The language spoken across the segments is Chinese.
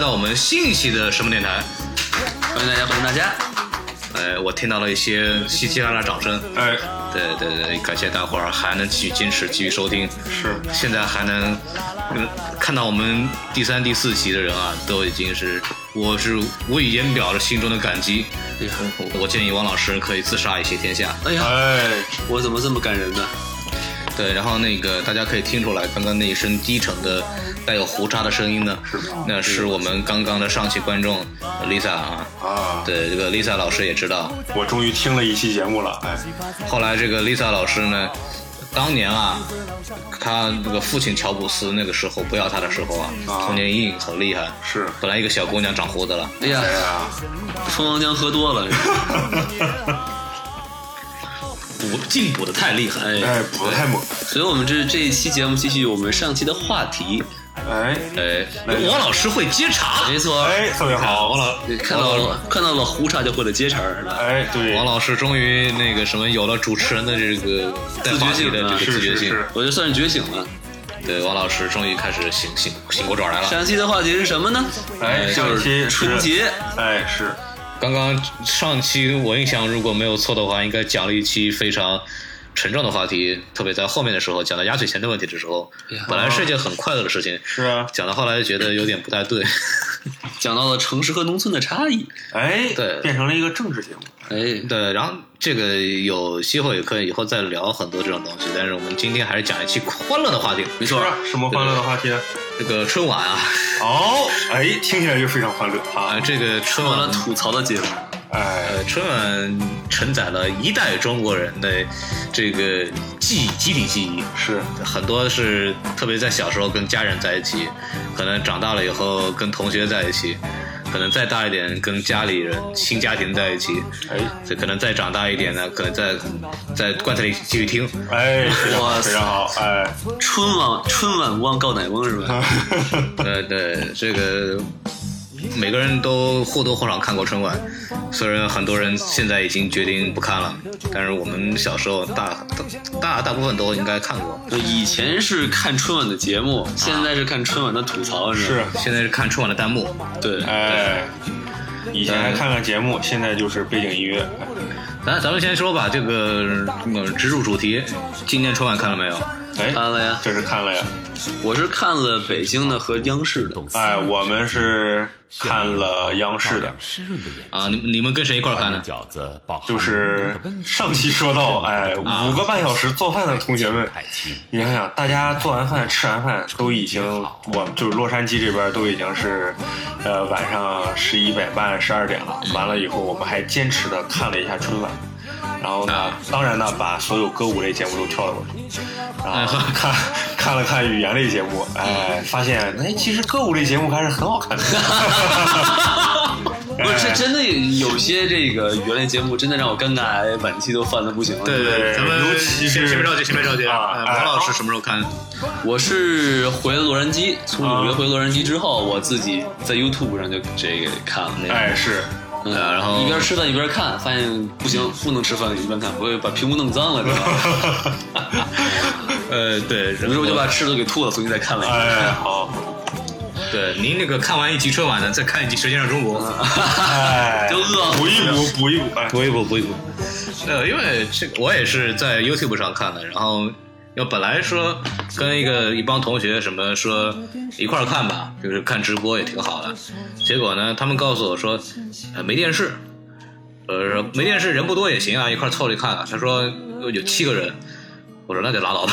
到我们新一期的什么电台？欢迎大家，欢迎大家。呃，我听到了一些稀稀拉拉掌声。哎，对对对，感谢大伙儿还能继续坚持，继续收听。是，现在还能嗯看到我们第三、第四集的人啊，都已经是我是无以言表的心中的感激。哎呀，我我建议王老师可以自杀以谢天下。哎呀，哎，我怎么这么感人呢？对，然后那个大家可以听出来，刚刚那一声低沉的、带有胡渣的声音呢，那是我们刚刚的上期观众 Lisa 啊。啊，对，这个 Lisa 老师也知道。我终于听了一期节目了，哎，后来这个 Lisa 老师呢，当年啊，他那个父亲乔布斯那个时候不要他的时候啊，啊童年阴影很厉害。是，本来一个小姑娘长胡子了，哎呀蜂王浆喝多了。补进补的太厉害。哎，哎，补的太猛，所以我们这这一期节目继续我们上期的话题。哎，哎，王老师会接茬。没错，哎，特别好，王老看到了看到了胡茬就会了接茬儿，是吧？哎，对，王老师终于那个什么有了主持人的这个自觉性的这个自觉性。我就算是觉醒了。对，王老师终于开始醒醒醒过爪来了。上期的话题是什么呢？哎，上就一期是春节。哎，是，刚刚上期我印象如果没有错的话，应该讲了一期非常沉重的话题，特别在后面的时候讲到压岁钱的问题的时候本来是一件很快乐的事情，是啊，讲到后来觉得有点不太对。讲到了城市和农村的差异。哎，对。变成了一个政治节目，哎，对，然后这个有机会也可以以后再聊很多这种东西，但是我们今天还是讲一期欢乐的话题，没错。什么欢乐的话题？这个春晚啊，哦，哎，听起来就非常欢乐。啊，啊，这个春晚。说完了吐槽的节目。哎，呃，春晚承载了一代中国人的这个记忆，集体记忆。是，很多是特别在小时候跟家人在一起，可能长大了以后跟同学在一起，可能再大一点跟家里人、新家庭在一起，哎，这可能再长大一点呢，可能在在棺材里继续听。哎，非哇常非常好，哎，春晚春晚忘告乃翁是吧？对对，这个每个人都或多或少看过春晚，虽然很多人现在已经决定不看了，但是我们小时候大大大部分都应该看过。以前是看春晚的节目，现在是看春晚的吐槽，是？是，现在是看春晚的弹幕，对，哎，以前还看看节目，现在就是背景音乐，咱咱们先说吧，这个呃植入主题，今年春晚看了没有？哎，看了呀，这是看了呀，我是看了北京的和央视的。哎，我们是看了央视的，啊，你你们跟谁一块儿看的？饺子包就是上期说到，哎，五个半小时做饭的同学们，你想想，大家做完饭、吃完饭都已经，我就是洛杉矶这边都已经是，呃，晚上十一点半、十二点了。完了以后，我们还坚持的看了一下春晚，然后呢，当然呢，把所有歌舞类节目都跳了过去，然后看看了看语言类节目，哎，发现哎，其实歌舞类节目还是很好看的。不是，真的有些这个语言类节目真的让我尴尬，晚期都犯的不行了。对对，咱们尤其是先先别着急，先别着急啊王老师什么时候看？我是回了洛杉矶，从纽约回洛杉矶之后，我自己在 YouTube 上就这个看了那个。哎，是，嗯，啊然后一边吃饭一边看，发现不行，不能吃饭一边看，不会把屏幕弄脏了，是吧？呃，对，于是我就把吃的给吐了，重新再看了一遍。哎，好，对您那个看完一集春晚呢，再看一集《舌尖上中国》，哎，就饿补一补，补一补，哎，补一补，补一补。呃，因为这个我也是在 YouTube 上看的，然后要本来说跟一个一帮同学什么说一块儿看吧，就是看直播也挺好的。结果呢，他们告诉我说，呃，没电视，呃，说没电视人不多也行啊，一块儿凑着看啊。他说有七个人，我说那就拉倒吧。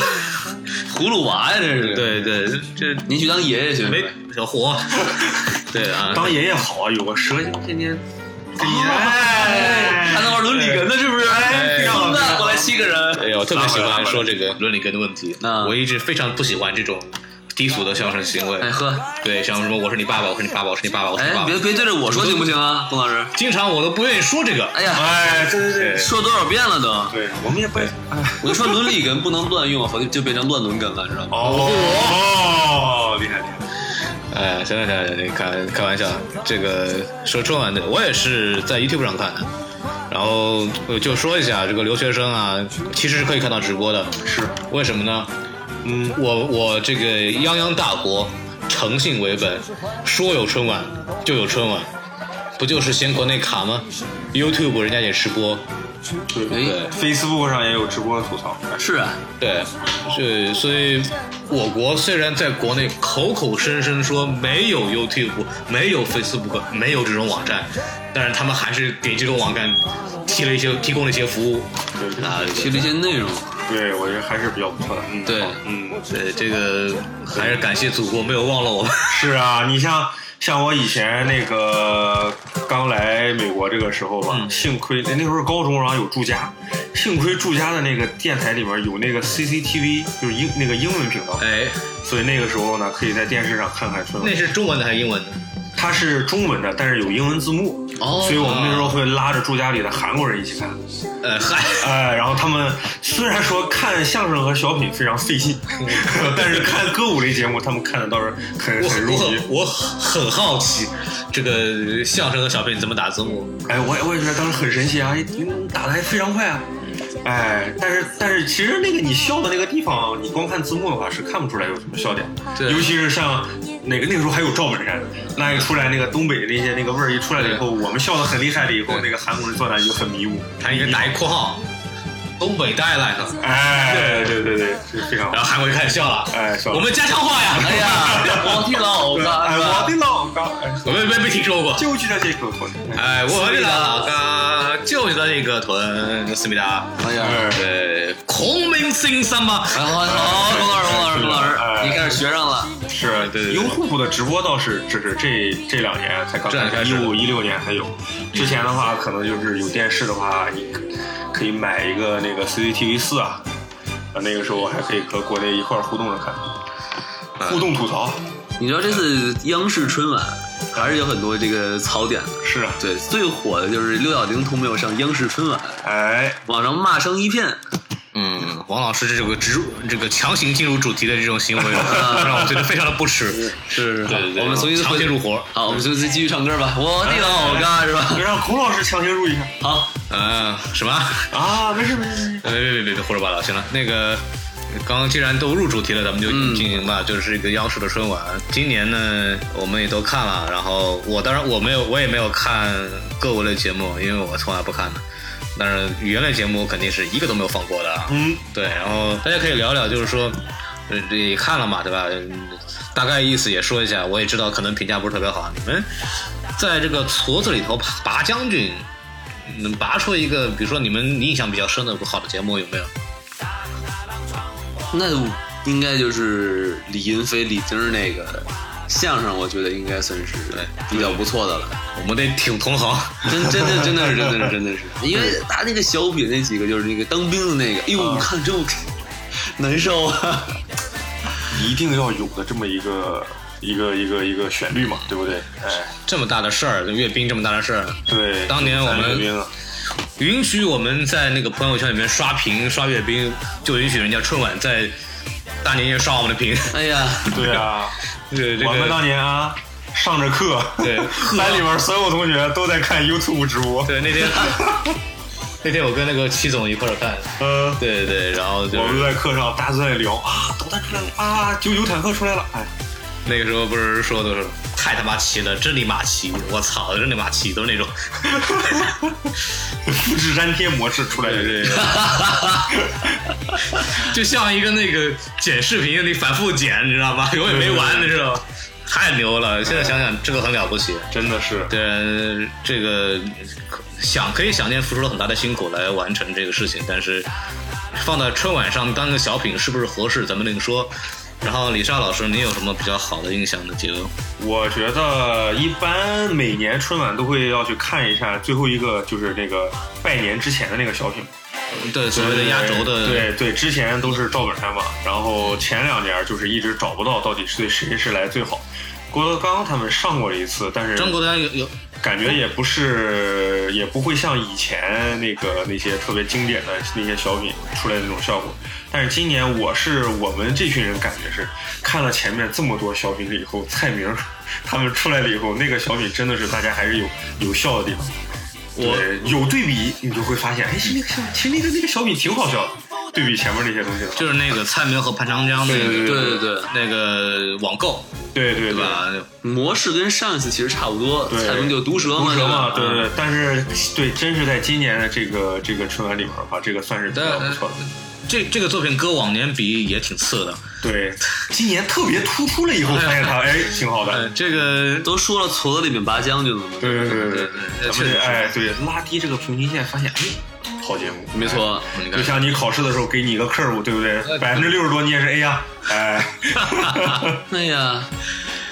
葫芦娃呀，这是。，对对，这您去当爷爷去。没小火，对啊，当爷爷好啊，有个蛇天天跟你哎，还能玩伦理根呢，是不是？哎孙子，过来七个人。哎呦，我特别喜欢说这个伦理根的问题。啊我一直非常不喜欢这种低俗的相声行为。哎呵，对，像什么我是你爸爸，我是你爸爸，我是你爸爸，我是你爸，爸哎别。别对着我说行不行啊，龚老师？经常我都不愿意说这个。哎呀，哎，对对对，说多少遍了都。对我们也不哎我就说伦理根不能乱用，好像就变成乱伦根了，知道吗？哦，厉害厉害。哎，行了行了行了，你开开玩笑，这个说春晚的，我也是在 YouTube 上看的。然后呃就说一下这个留学生啊，其实是可以看到直播的。是，为什么呢？嗯，我我这个泱泱大国，诚信为本，说有春晚就有春晚，不就是嫌国内卡吗？YouTube 人家也直播，对对，Facebook 上也有直播吐槽。是啊，对，对所以我国虽然在国内口口声声说没有 YouTube、没有 Facebook、没有这种网站，但是他们还是给这种网站提了一些提供了一些服务啊。提了一些内容。对，我觉得还是比较不错的。嗯，对嗯，对，这个还是感谢祖国没有忘了我们。是啊，你像像我以前那个刚来美国这个时候吧，嗯幸亏那那时候高中，然后有住家，幸亏住家的那个电台里面有那个 CCTV，就是英那个英文频道，哎，所以那个时候呢，可以在电视上看看春晚那。是中文的还是英文的？它是中文的，但是有英文字幕，哦所以我们那时候会拉着住家里的韩国人一起看。呃，嗨。哎，然后他们虽然说看相声和小品非常费劲，但是看歌舞类节目，他们看的倒是很很入迷我很。好奇，这个相声和小品怎么打字幕？哎，我也我也觉得当时很神奇啊，嗯打的还非常快啊。哎，但是但是其实那个你笑的那个地方，你光看字幕的话是看不出来有什么笑点，对。尤其是像那个那个时候还有赵本山，那一出来那个东北的那些那个味儿一出来了以后，我们笑的很厉害了以后，对。那个韩国人坐那就很迷糊，他应该打一括号，东北 dialect，哎，对对对，是非常好然后。韩国就开始笑了，哎笑了我们家乡话呀，哎呀，我的老哎，我的老家，哎，我们没没听说过。就记得这个屯。哎，我的老家就在那个屯，思密达。哎呀，哎对，孔明先生嘛。好好好，龚老师，龚老师，龚老哎师，你开始学上了。是，对对对优酷的直播倒是这是这这两年才刚开始，这两年开始一五一六年才有。之前的话，可能就是有电视的话，你可以买一个那个 CCTV 四啊，啊，那个时候还可以和国内一块儿互动着看，互动吐槽。你知道这次央视春晚还是有很多这个槽点的。是啊，对，最火的就是六小龄童没有上央视春晚，哎，网上骂声一片。嗯，王老师这个植入这个强行进入主题的这种行为，让我觉得非常的不耻。是对对对，我们重新强行入活。好，我们就再继续唱歌吧。我的老干是吧？让孔老师强行入一下好，嗯，什么？啊，没事没事。别别别别别胡说八道！行了，那个刚刚既然都入主题了，咱们就嗯进行吧。就是一个央视的春晚，今年呢我们也都看了，然后我当然我没有我也没有看歌舞类节目，因为我从来不看的。但是语言类节目我肯定是一个都没有放过的啊。嗯，对，然后大家可以聊聊，就是说，呃，这也看了嘛，对吧？嗯大概意思也说一下，我也知道可能评价不是特别好。你们在这个矬子里头拔拔将军，能拔出一个，比如说你们印象比较深的好的节目有没有？那应该就是李云飞、李丁那个相声，我觉得应该算是比较不错的了。我们得挺同行。真真的真的是真的是真的是，因为他那个小品那几个就是那个当兵的那个，哎呦，我看真我难受啊。一定要有的这么一个一个一个一个旋律嘛，对不对？哎，这么大的事儿，阅兵这么大的事儿，对。当年我们允许我们在那个朋友圈里面刷屏刷阅兵，就允许人家春晚在大年夜刷我们的屏。哎呀，对啊，这这个我们当年啊，上着课，对 班里面所有同学都在看 YouTube 直播。对那天 那天我跟那个戚总一块儿看，嗯，对对，然后就我们在课上大家都在聊啊，导弹出来了啊，九九坦克出来了，哎，那个时候不是说的是太他妈齐了，真你妈齐！我操，真你妈齐，都是那种。复制粘贴模式出来的。对对，对就像一个那个剪视频，你反复剪，你知道吗？永远没完，你知道吗？太牛了！现在想想，这个很了不起。真的是，对，这个想可以想见付出了很大的辛苦来完成这个事情，但是放在春晚上当个小品是不是合适，咱们另说。然后李莎老师，你有什么比较好的印象的节目？我觉得一般每年春晚都会要去看一下最后一个，就是那个拜年之前的那个小品。对，所谓的压轴的，对对，之前都是赵本山嘛，然后前两年就是一直找不到到底是对谁是来最好。郭德纲他们上过一次，但是张国荣有有感觉也不是，也不会像以前那个那些特别经典的那些小品出来的那种效果。但是今年我是我们这群人感觉是看了前面这么多小品了以后，蔡明他们出来了以后，那个小品真的是大家还是有有效的地方。我对有对比，你就会发现，哎，那个小其实那个那个小品挺好笑的，对比前面那些东西的，就是那个蔡明和潘长江那对个对对对，那个网购，对对对。对吧？模式跟上一次其实差不多，对蔡明就毒舌嘛，毒舌嘛，对对对，但是对，真是在今年的这个这个春晚里面的话，这个算是比较不错的。这这个作品搁往年比也挺次的。对，今年特别突出了以后，发现他哎挺好呃，的。这个都说了矬子里面拔将军了嘛，对对对对对哎对拉低这个平均线，发现哎好节目，没错。就像你考试的时候给你一个 curve，对不对？百分之六十多你也是 A 呀，哎。哎呀，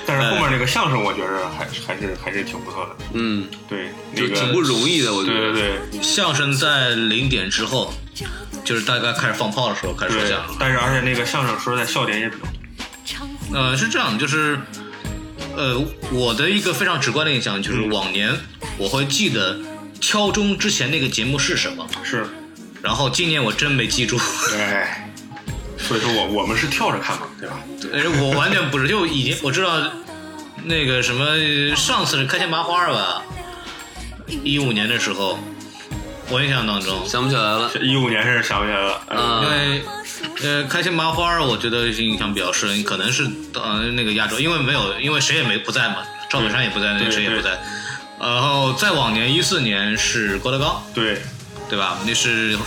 但是后面那个相声，我觉着还是还是还是挺不错的。嗯，对，那个就挺不容易的，我觉得。对对对相声在零点之后，就是大概开始放炮的时候开始说对相声。，但是而且那个相声说实在笑点也比较多。呃，是这样，就是，呃，我的一个非常直观的印象就是，往年我会记得敲钟之前那个节目是什么，是，然后今年我真没记住，哎，所以说我我们是跳着看嘛，对吧？呃我完全不是，就已经我知道那个什么，上次是开心麻花吧，一五年的时候，我印象当中，想不起来了。一五年是想不起来了，因为呃，开心麻花，我觉得印象比较深，可能是呃那个亚洲，因为没有，因为谁也没不在嘛，赵本山也不在，那谁也不在。然后再往年一四年是郭德纲，对，对吧？那是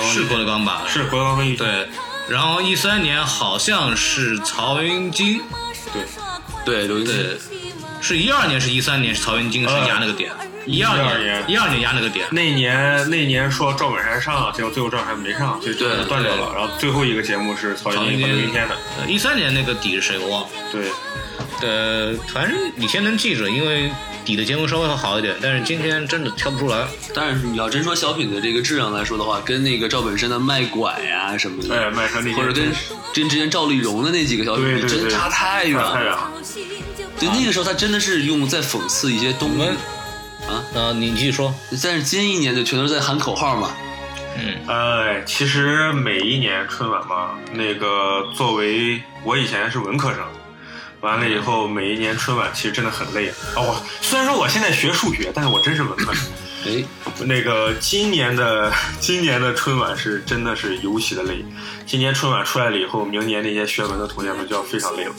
是郭德纲吧？是郭德纲对。然后一三年好像是曹云金，对，对，刘云对金，，是一二年是一三年是曹云金是压那个点，一二12年年一二年压那个点，那年那年说赵本山上，结果最后赵本山没上，就对断掉了。然后最后一个节目是曹云金和刘云天的，一三年那个底是谁我忘了。对，呃，反正你先能记着，因为底的节目稍微会好一点，但是今天真的挑不出来。但是你要真说小品的这个质量来说的话，跟那个赵本山的卖拐啊什么的，哎，麦克那些或者跟跟之前赵丽蓉的那几个小品，对对对真差太远差太远了。了。对，那个时候他真的是用在讽刺一些东西，啊，你继续说。但是今一年就全都是在喊口号嘛。嗯，哎，其实每一年春晚嘛，那个作为我以前是文科生，完了以后每一年春晚其实真的很累啊。哦，虽然说我现在学数学，但是我真是文科生。哎，那个今年的 今年的春晚是真的是尤其的累。今年春晚出来了以后，明年那些学文的同学们就要非常累了，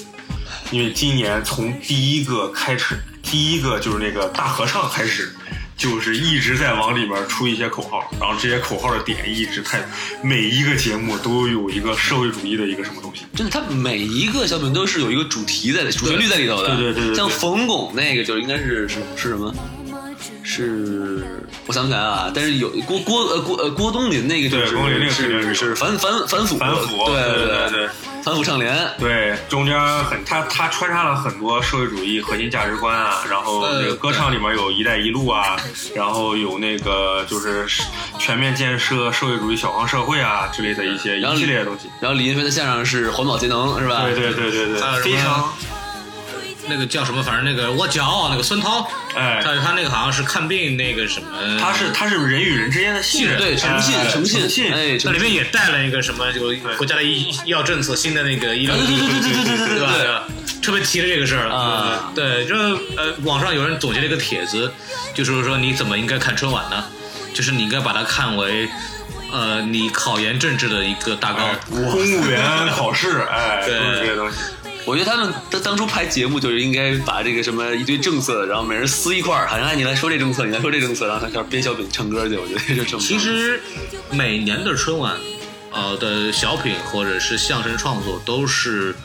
因为今年从第一个开始，第一个就是那个大合唱开始。就是一直在往里面出一些口号，然后这些口号的点一直太，每一个节目都有一个社会主义的一个什么东西。真的，它每一个小品都是有一个主题在里，主旋律在里头的。对对对对对像冯巩那个就应该是是是什么？是我想不起来啊，但是有郭郭呃郭呃郭冬临那个就是对郭冬临那个肯定是是反反反腐反腐对对对对对反腐倡廉。对，中间很他他穿插了很多社会主义核心价值观啊，然后那个歌唱里面有一带一路啊，然后有那个就是全面建设社会主义小康社会啊之类的一些一系列的东西。然后李云飞的相声是环保节能是吧？对对对对对，非常那个叫什么？反正那个我骄傲那个孙涛，哎，他他那个好像是看病那个什么，他是他是人与人之间的信任，对诚信哎诚信信，哎，那里面也带了一个什么，就国家的医医药政策，新的那个医疗，对对对对对对对对？对特别提了这个事儿啊对，就呃，网上有人总结了一个帖子，就是说你怎么应该看春晚呢？就是你应该把它看为，呃，你考研政治的一个大纲。哎公务员考试，哎，对这些东西。我觉得他们当当初拍节目就是应该把这个什么一堆政策，然后每人撕一块儿，好像哎你来说这政策，你来说这政策，然后他开始编小品唱歌去。我觉得就这么。其实每年的春晚，呃的小品或者是相声创作都是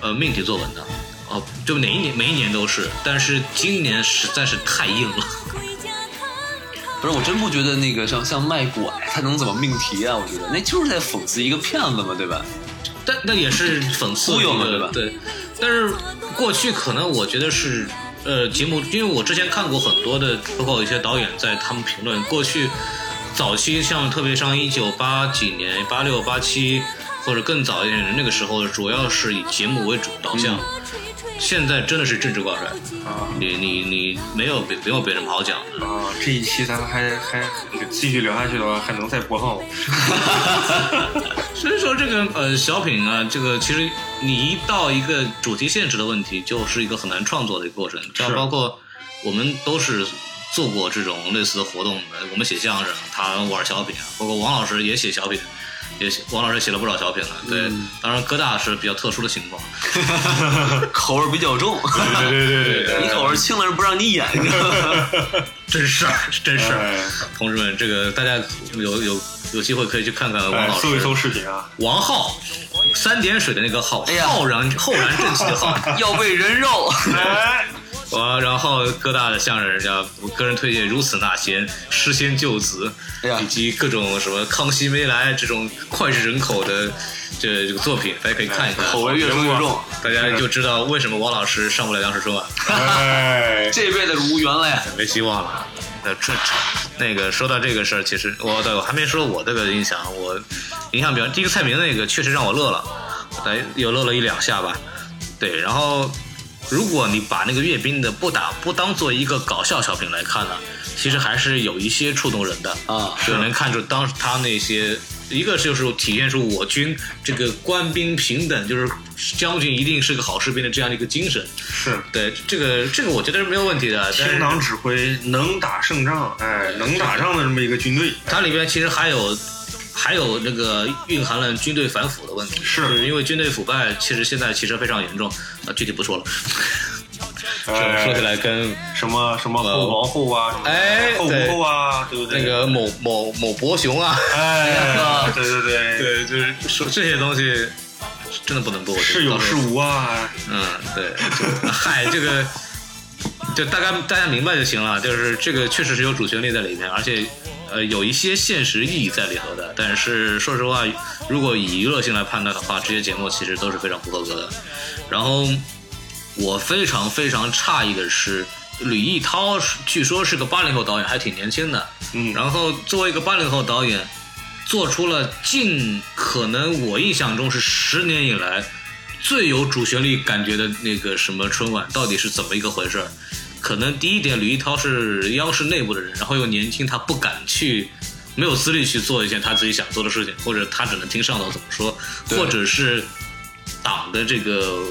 呃命题作文的，哦、就哪一年每一年都是，但是今年实在是太硬了。不是，我真不觉得那个像像卖拐，他能怎么命题啊？我觉得那就是在讽刺一个骗子嘛，对吧？但那也是讽刺忽悠嘛对吧对，但是过去可能我觉得是呃节目，因为我之前看过很多的，包括有一些导演在他们评论过去早期像特别像一九八几年、八六、八七或者更早一点的那个时候，主要是以节目为主导向。嗯现在真的是政治挂帅，啊你你你没有别没有别人好讲的，啊！这一期咱们还还继续聊下去的话，还能再播放吗？所以说这个呃小品啊，这个其实你一到一个主题限制的问题，就是一个很难创作的一个过程。像包括我们都是做过这种类似的活动的，我们写相声，他玩小品啊，包括王老师也写小品。也写王老师写了不少小品了，对，当然哥大是比较特殊的情况，口味比较重，对对对对 你口味轻了人不让你演？真事儿，真事儿。哎同志们，这个大家有有有机会可以去看看王哎，老师，搜一搜视频啊！王浩，三点水的那个浩，浩然浩然正气的浩，要喂人肉，哎，我然后各大的相声人家，我个人推荐《如此那贤》《诗仙救子哎》以及各种什么《康熙没来》这种脍炙人口的这这个作品，大家可以看一看，口味越重越重，大家就知道为什么王老师上不了央视春晚，哎，这辈子无缘了呀。没希望了。那这这那个说到这个事儿，其实我对我还没说我这个印象，我印象比较第一个蔡明那个确实让我乐了，大概有乐了一两下吧。对，然后如果你把那个阅兵的不打不当做一个搞笑小品来看呢，其实还是有一些触动人的啊就能看出当时他那些。一个就是体现出我军这个官兵平等，就是将军一定是个好士兵的这样的一个精神。是对这个这个我觉得是没有问题的。听党指挥，能打胜仗，哎，能打仗的这么一个军队，它里边其实还有还有那个蕴含了军队反腐的问题，是因为军队腐败，其实现在其实非常严重，啊，具体不说了。哎说起来跟什么什么后王后啊，哎后对不后啊，对不对？那个某某某伯雄啊，哎，对对对，对，就是说这些东西真的不能播，我觉得是有是无啊，嗯，对，嗨，这个就大概大家明白就行了。就是这个确实是有主旋律在里面，而且呃有一些现实意义在里头的。但是说实话，如果以娱乐性来判断的话，这些节目其实都是非常不合格的。然后我非常非常诧异的是，吕艺涛据说是个八零后导演，还挺年轻的。嗯，然后作为一个八零后导演，做出了近可能我印象中是十年以来最有主旋律感觉的那个什么春晚，到底是怎么一个回事儿？可能第一点，吕一涛是央视内部的人，然后又年轻，他不敢去，没有资历去做一件他自己想做的事情，或者他只能听上头怎么说，或者是党的这个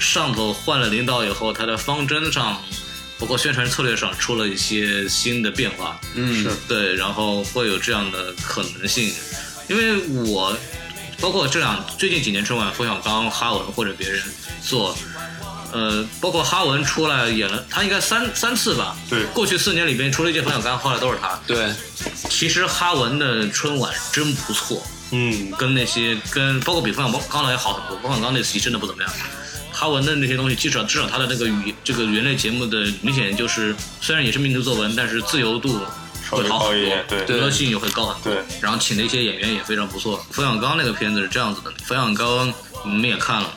上头换了领导以后，他的方针上，包括宣传策略上出了一些新的变化。嗯，对，然后会有这样的可能性，因为我包括这两最近几年春晚，冯小刚、哈文或者别人做，呃，包括哈文出来演了，他应该三三次吧？对过去四年里边，除了一届冯小刚，后来都是他。对，其实哈文的春晚真不错，嗯，跟那些跟包括比冯小刚来好很多，冯小刚那期真的不怎么样。哈文的那些东西，至少至少他的那个语这个园类节目的明显就是，虽然也是民族作文，但是自由度会好很多，对娱乐性也会高很多。对，然后请的一些演员也非常不错。冯小刚那个片子是这样子的，冯小刚你们也看了，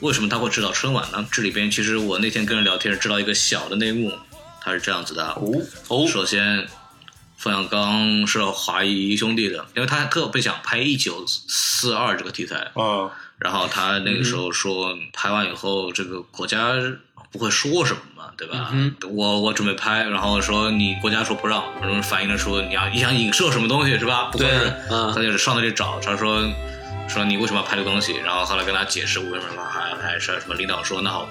为什么他会知道春晚呢？这里边其实我那天跟人聊天知道一个小的内幕，他是这样子的。哦，哦，首先，冯小刚是华谊兄弟的，因为他特别想拍一九四二这个题材，啊，然后他那个时候说，拍完以后这个国家不会说什么嘛，对吧？嗯我我准备拍，然后说你国家说不让，然后反映了说你要你想影射什么东西是吧？不合适对，嗯他就是上那里找，他说说你为什么要拍这个东西？然后后来跟他解释为什么还还是什么领导说那好，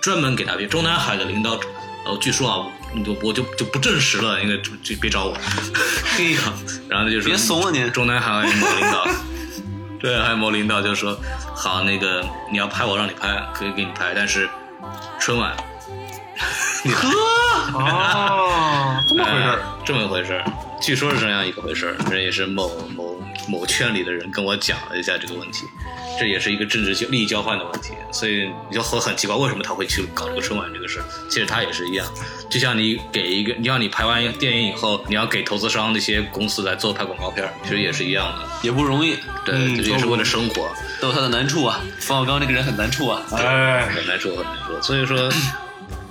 专门给他编中南海的领导。呃，据说啊，我我就就不证实了，那个就就别找我。嘿，然后他就说别怂了你中南海某领导，对，还有某领导就说，好，那个你要拍我让你拍，可以给你拍，但是春晚，你呵，哦，这么回事儿。哎这么一回事儿，据说是这样一个回事儿，这也是某某某圈里的人跟我讲了一下这个问题，这也是一个政治交利益交换的问题，所以你就会很奇怪，为什么他会去搞这个春晚这个事儿？其实他也是一样，就像你给一个，你让你拍完电影以后，你要给投资商那些公司来做拍广告片儿，其实也是一样的，也不容易，对，也是为了生活。都有他的难处啊。冯小刚这个人很难处啊。哎，很难处，很难处。所以说，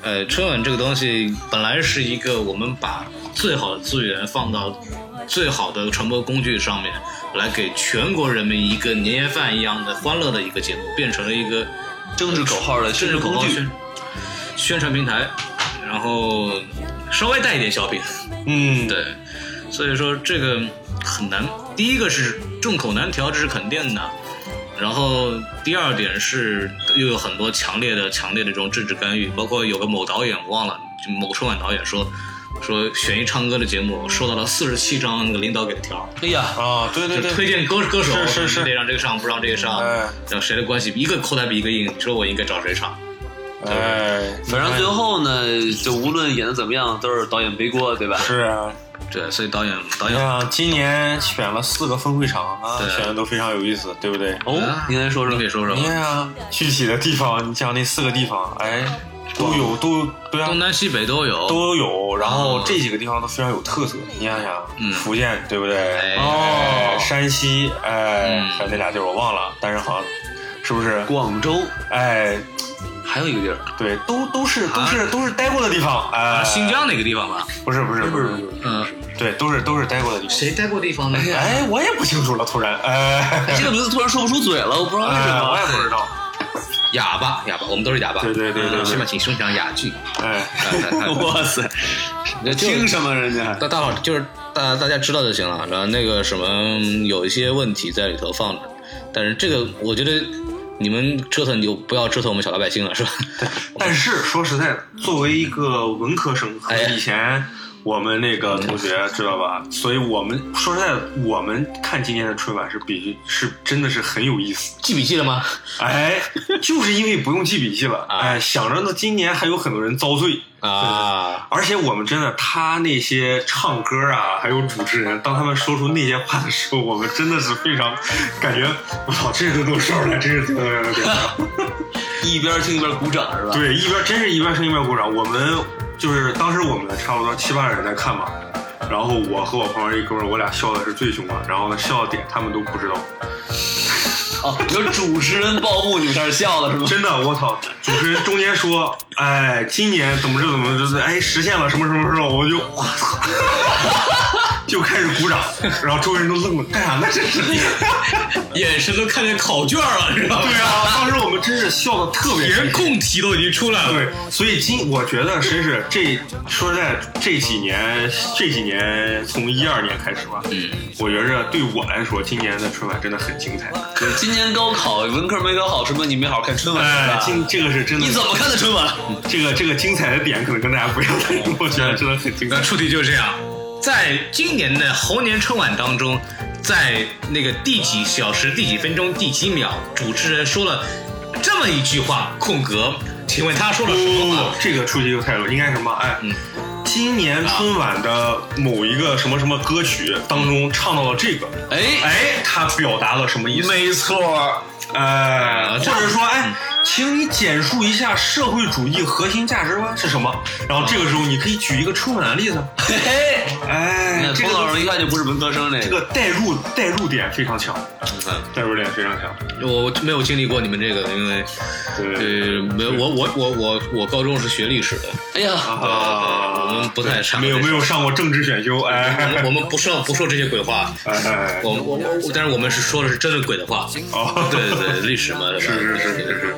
呃，春晚这个东西本来是一个我们把最好的资源放到最好的传播工具上面，来给全国人民一个年夜饭一样的欢乐的一个节目，变成了一个政治口号的政治口号工具宣宣传平台，然后稍微带一点小品，嗯，对，所以说这个很难。第一个是众口难调，这是肯定的。然后第二点是又有很多强烈的、强烈的这种政治干预，包括有个某导演我忘了，就某春晚导演说说选一唱歌的节目收到了四十七张那个领导给的条。儿，哎呀，啊，对对对，推荐歌歌手，是是是。得让这个上，不让这个上，哎。然后谁的关系一个口袋比一个硬，你说我应该找谁唱？哎，反正最后呢，就无论演的怎么样，都是导演背锅，对吧？是啊，对，所以导演导演。啊今年选了四个分会场啊，选的都非常有意思，对不对？哦，您来说说。你给。说说。你看啊，具体的地方，你讲那四个地方，哎，都有都对啊东，南西北都有，都有，然后这几个地方都非常有特色。你想想，嗯福建对不对？哎哎山西，哎，嗯还有那俩地儿我忘了，但是好像是不是？广州哎，还有一个地儿，对，都都是都是都是待过的地方，哎，啊，新疆哪个地方吧？不是不是不是，嗯，对，都是都是待过的地方。谁待过地方呢？哎，我也不清楚了，突然，哎，这个名字突然说不出嘴了，我不知道为什哎，么。我也不知道，哑巴，哑巴，我们都是哑巴。对对对对对下面请欣赏哑剧。哎，哇塞，听什么人家？大大伙就是大大家知道就行了，然后那个什么有一些问题在里头放着，但是这个我觉得你们折腾就不要折腾我们小老百姓了，是吧？但是说实在的，作为一个文科生，和哎以前我们那个同学知道吧？所以我们说实在的，我们看今年的春晚是比是真的是很有意思。记笔记了吗？哎，就是因为不用记笔记了，啊哎，想着呢，今年还有很多人遭罪。啊，而且我们真的，他那些唱歌啊，还有主持人，当他们说出那些话的时候，我们真的是非常感觉，我操，这都都事儿了，真是挺对 一边听一边鼓掌是吧？对，一边真是一边听一边鼓掌。我们就是当时我们差不多七八个人在看嘛，然后我和我旁边一哥们，我俩笑的是最凶的，然后呢笑的点他们都不知道，哦，有主持人报幕，你们开始笑了是吗？真的，我操！主持人中间说，哎，今年怎么着怎么着，哎，实现了什么什么什么，我就我操，就开始鼓掌，然后周围人都愣了，干啥呢？这是？眼神都看见考卷了，知道吗？对啊，当时我们真是笑的特别填空题都已经出来了。对，所以今我觉得真是这说实在，这几年这几年从一二年开始吧，嗯，我觉着对我来说，今年的春晚真的很精彩。就是今年高考文科没考好，说明你没好好看春晚是哎，吧？今这个是真的，你怎么看的春晚？这个这个精彩的点可能跟大家不一样，但是我觉得真的很精彩那。出题就是这样，在今年的猴年春晚当中，在那个第几小时、第几分钟、第几秒，主持人说了这么一句话，空格，请问他说了什么话？哦，这个出题就太多，应该什么？哎，嗯今年春晚的某一个什么什么歌曲当中唱到了这个，哎，哎，他表达了什么意思？没错，哎，啊或者说，哎，请你简述一下社会主义核心价值观是什么？然后这个时候你可以举一个春晚的例子。嘿嘿。哎那，这个冯老师一看就不是文科生，这这个代入代入点非常强，代入点非常强。我没有经历过你们这个，因为对。呃，没有我我我我我高中是学历史的，哎呀，啊，我们不太上没有没有上过政治选修，我们哎我们不说不说这些鬼话，哎哎，我我我，但是我们是说的是真的鬼的话。哦，对对对，历史嘛，是是是是。是，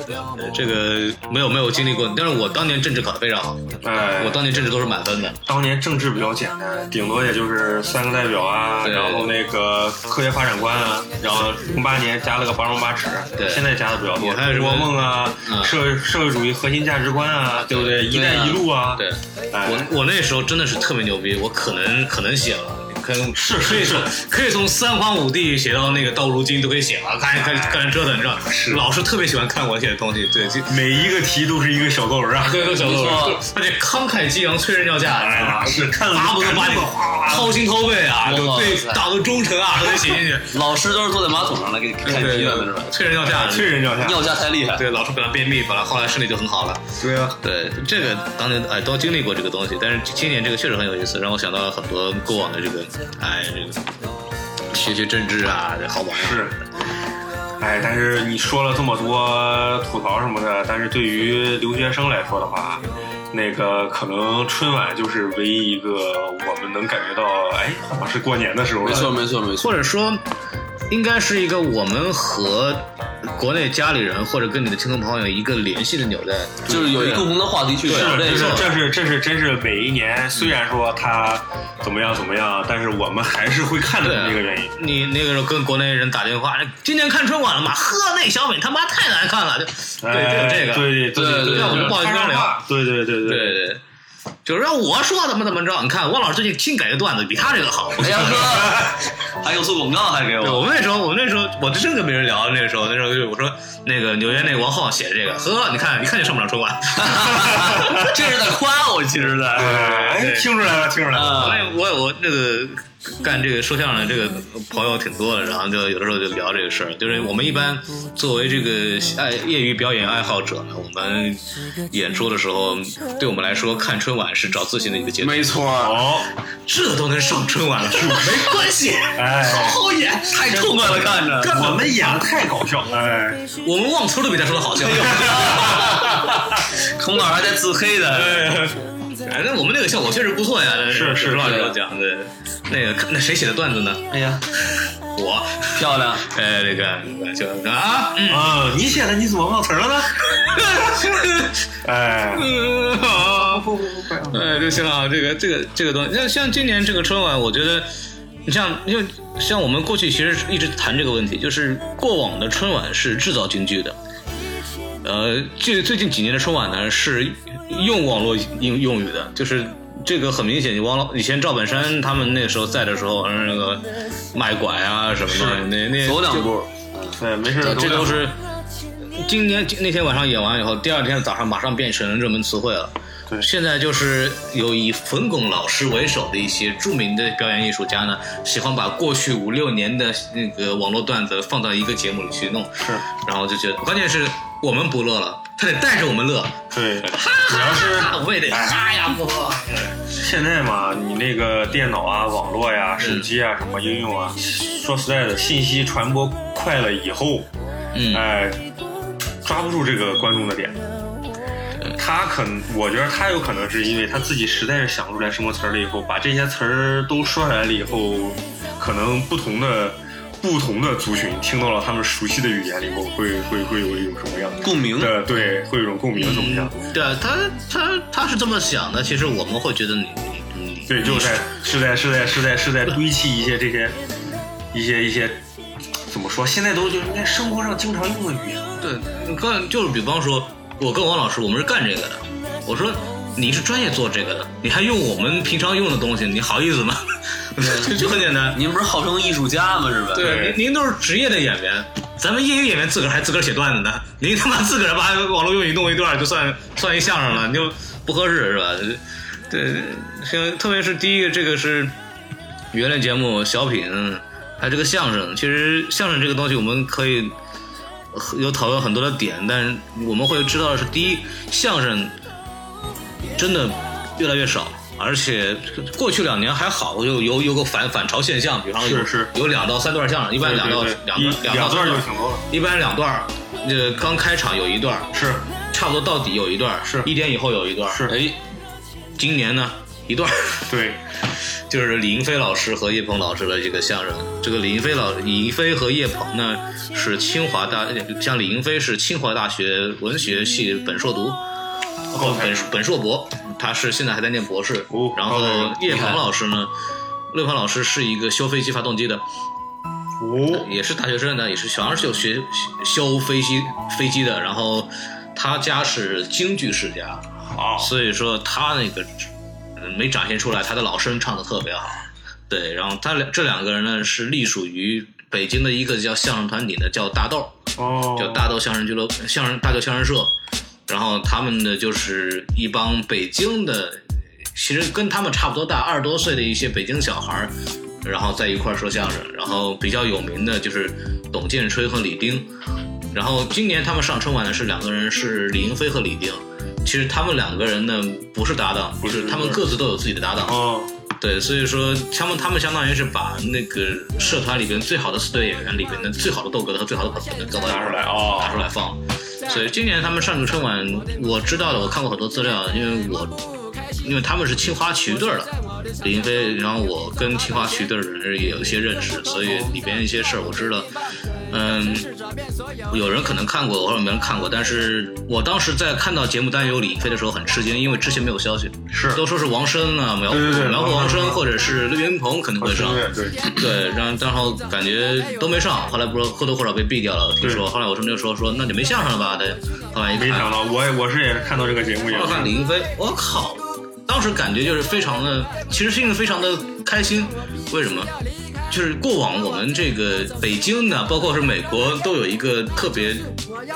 这个没有没有经历过，但是我当年政治考得非常好，哎，我当年政治都是满分的。当年政治比较简单，顶多也就是三个代表啊，然后那个科学发展观啊，然后零八年加了个八荣八耻，对。现在加的比较多，你还有什么？中国梦啊，嗯。社社会主义核心价值观啊，对不对？一带一路啊，对，哎。我我那时候真的是特别牛逼，我可能可能写了，可以是可以是从可以从三皇五帝写到那个到如今都可以写了，看看看人折腾，你知道？是老师特别喜欢看我写的东西，对，就每一个题都是一个小作文啊。各个小作文，而且慷慨激昂，催人尿价，你知道吗？是看了巴不得把你掏心掏肺啊，就对塞党的忠诚啊，都得写进去。老师都是坐在马桶上来给你看题对的是吧？催人尿价，催人尿下。尿价太厉害，对，老师本来便秘，本来后来身体就很好了。对啊，对，这个当年哎都经历过这个东西，但是今年这个确实很有意思，让我想到了很多过往的这个哎这个学学政治啊，这好玩啊。是。哎，但是你说了这么多吐槽什么的，但是对于留学生来说的话，那个可能春晚就是唯一一个我们能感觉到，哎，好像是过年的时候。没错没错没错。或者说，应该是一个我们和国内家里人或者跟你的亲朋好友一个联系的纽带。就是有一个共同的话题去对聊是，这是这是这是真是每一年，虽然说他怎么样怎么样，但是我们还是会看的对啊那个原因。你那个时候跟国内人打电话，今年看春晚了吗？呵，那小品他妈太难看了，就对，就有这个，对对对对让我们不好意思聊插上话对对对对对，就是让我说怎么怎么着。你看汪老师最近新改的段子比他这个好。哎呀哥，还有做广告还给，我我，们那时候，我们那时候，我真跟别人聊，那个时候，那时候就我说，那个纽约那个王浩写的这个，呵，你看，一看就上不了春晚。这是在夸我，其实在。哎，对听出来了，听出来了。啊所以我我那个干这个说相声的这个朋友挺多的，然后就有的时候就聊这个事儿。就是我们一般作为这个爱业余表演爱好者呢，我们演出的时候，对我们来说看春晚是找自信的一个阶段。没错，哦，这都能上春晚了，没关系，哎好好演，太痛快了，看着。我们演的太搞笑，哎，我们忘词儿都比他说的好笑。孔老师还在自黑的，哎，那我们那个效果确实不错呀，是是实话是实讲的。那个看那谁写的段子呢？哎呀，我，漂亮！哎，那个就啊，嗯啊，你写的你怎么忘词儿了呢？哎，嗯，好，哎，就行了。这个这个这个东西，像像今年这个春晚，我觉得，你像因为像我们过去其实一直谈这个问题，就是过往的春晚是制造京剧的，呃，最最近几年的春晚呢是用网络用用语的，就是这个很明显。你王老以前赵本山他们那时候在的时候，呃那个卖拐啊什么的，那那走两步，对，没事，这都是今天那天晚上演完以后，第二天早上马上变成热门词汇了。对。现在就是有以冯巩老师为首的一些著名的表演艺术家呢，喜欢把过去五六年的那个网络段子放到一个节目里去弄，是，然后就觉得，关键是我们不乐了，他得带着我们乐，对，哈主要是，我也得哈呀不，现在嘛，你那个电脑啊、网络呀、手机啊什么应用啊，说实在的，信息传播快了以后，嗯，哎，抓不住这个观众的点。他可能，我觉得他有可能是因为他自己实在是想不出来什么词儿了以后，把这些词儿都说出来了以后，可能不同的不同的族群听到了他们熟悉的语言了以后，会会会有一种什么样的共鸣。对对，会有一种共鸣怎么样？对啊，他他他是这么想的，其实我们会觉得你你你对，就在是在是在是在是在堆砌一些这些一些一些怎么说？现在都就是应该生活上经常用的语言。对，你看，就是比方说，我跟王老师，我们是干这个的。我说你是专业做这个的，你还用我们平常用的东西，你好意思吗？就 就很简单。您不是号称艺术家吗？是吧？对，您您都是职业的演员，咱们业余演员自个儿还自个儿写段子呢，您他妈自个儿把网络用语弄一段，就算算一相声了，你就不合适是吧？对，像特别是第一个，这个是娱乐节目、小品，还有这个相声。其实相声这个东西，我们可以有讨论很多的点，但是我们会知道的是，第一，相声真的越来越少。而且过去两年还好，有有有个反反潮现象，比方说有是是有两到三段相声，一般两到两两段就挺多了。一般两段那，呃，刚开场有一段，是差不多到底有一段，是一点以后有一段。是哎，今年呢一段，对，就是李云飞老师和叶鹏老师的这个相声。这个李云飞老李云飞和叶鹏呢是清华大，像李云飞是清华大学文学系本硕读，哦本本硕博，他是现在还在念博士。哦然后哦叶鹏老师呢，叶鹏老师是一个修飞机发动机的，哦，也是大学生呢，也是好像是有学修飞机飞机的，然后他家是京剧世家，好，所以说他那个呃没展现出来，他的老生唱的特别好。对，然后他俩这两个人呢是隶属于北京的一个叫相声团体的，叫大豆，哦，叫大豆相声俱乐相声大豆相声社。然后他们呢就是一帮北京的，其实跟他们差不多大，二十多岁的一些北京小孩儿，然后在一块儿说相声。然后比较有名的就是董建吹和李丁。然后今年他们上春晚的是两个人，是李英飞和李丁。其实他们两个人呢不是搭档，不是他们各自都有自己的搭档。哦，对，所以说他们他们相当于是把那个社团里边最好的四对演员里边的最好的逗哏的和最好的捧哏的搞到一块儿拿出来哦拿出来放。所以今年他们上这个春晚，我知道的，我看过很多资料，因为我因为他们是青花曲艺队的，李云飞，然后我跟清华区的人也有一些认识，所以里边一些事儿我知道。嗯，有人可能看过，或者没人看过，但是我当时在看到节目单有李云飞的时候很吃惊，因为之前没有消息，是都说是王声啊，苗苗阜王声或者是岳云鹏肯定会上，对，对，然后然后感觉都没上，后来不是或多或少被毙掉了，听说，后来我同学说说那就没相声了吧？对，后来一看，没想到，我也我是也是看到这个节目也我看李云飞，我靠，当时感觉就是非常的，其实心里非常的开心。为什么？就是过往我们这个北京呢，包括是美国，都有一个特别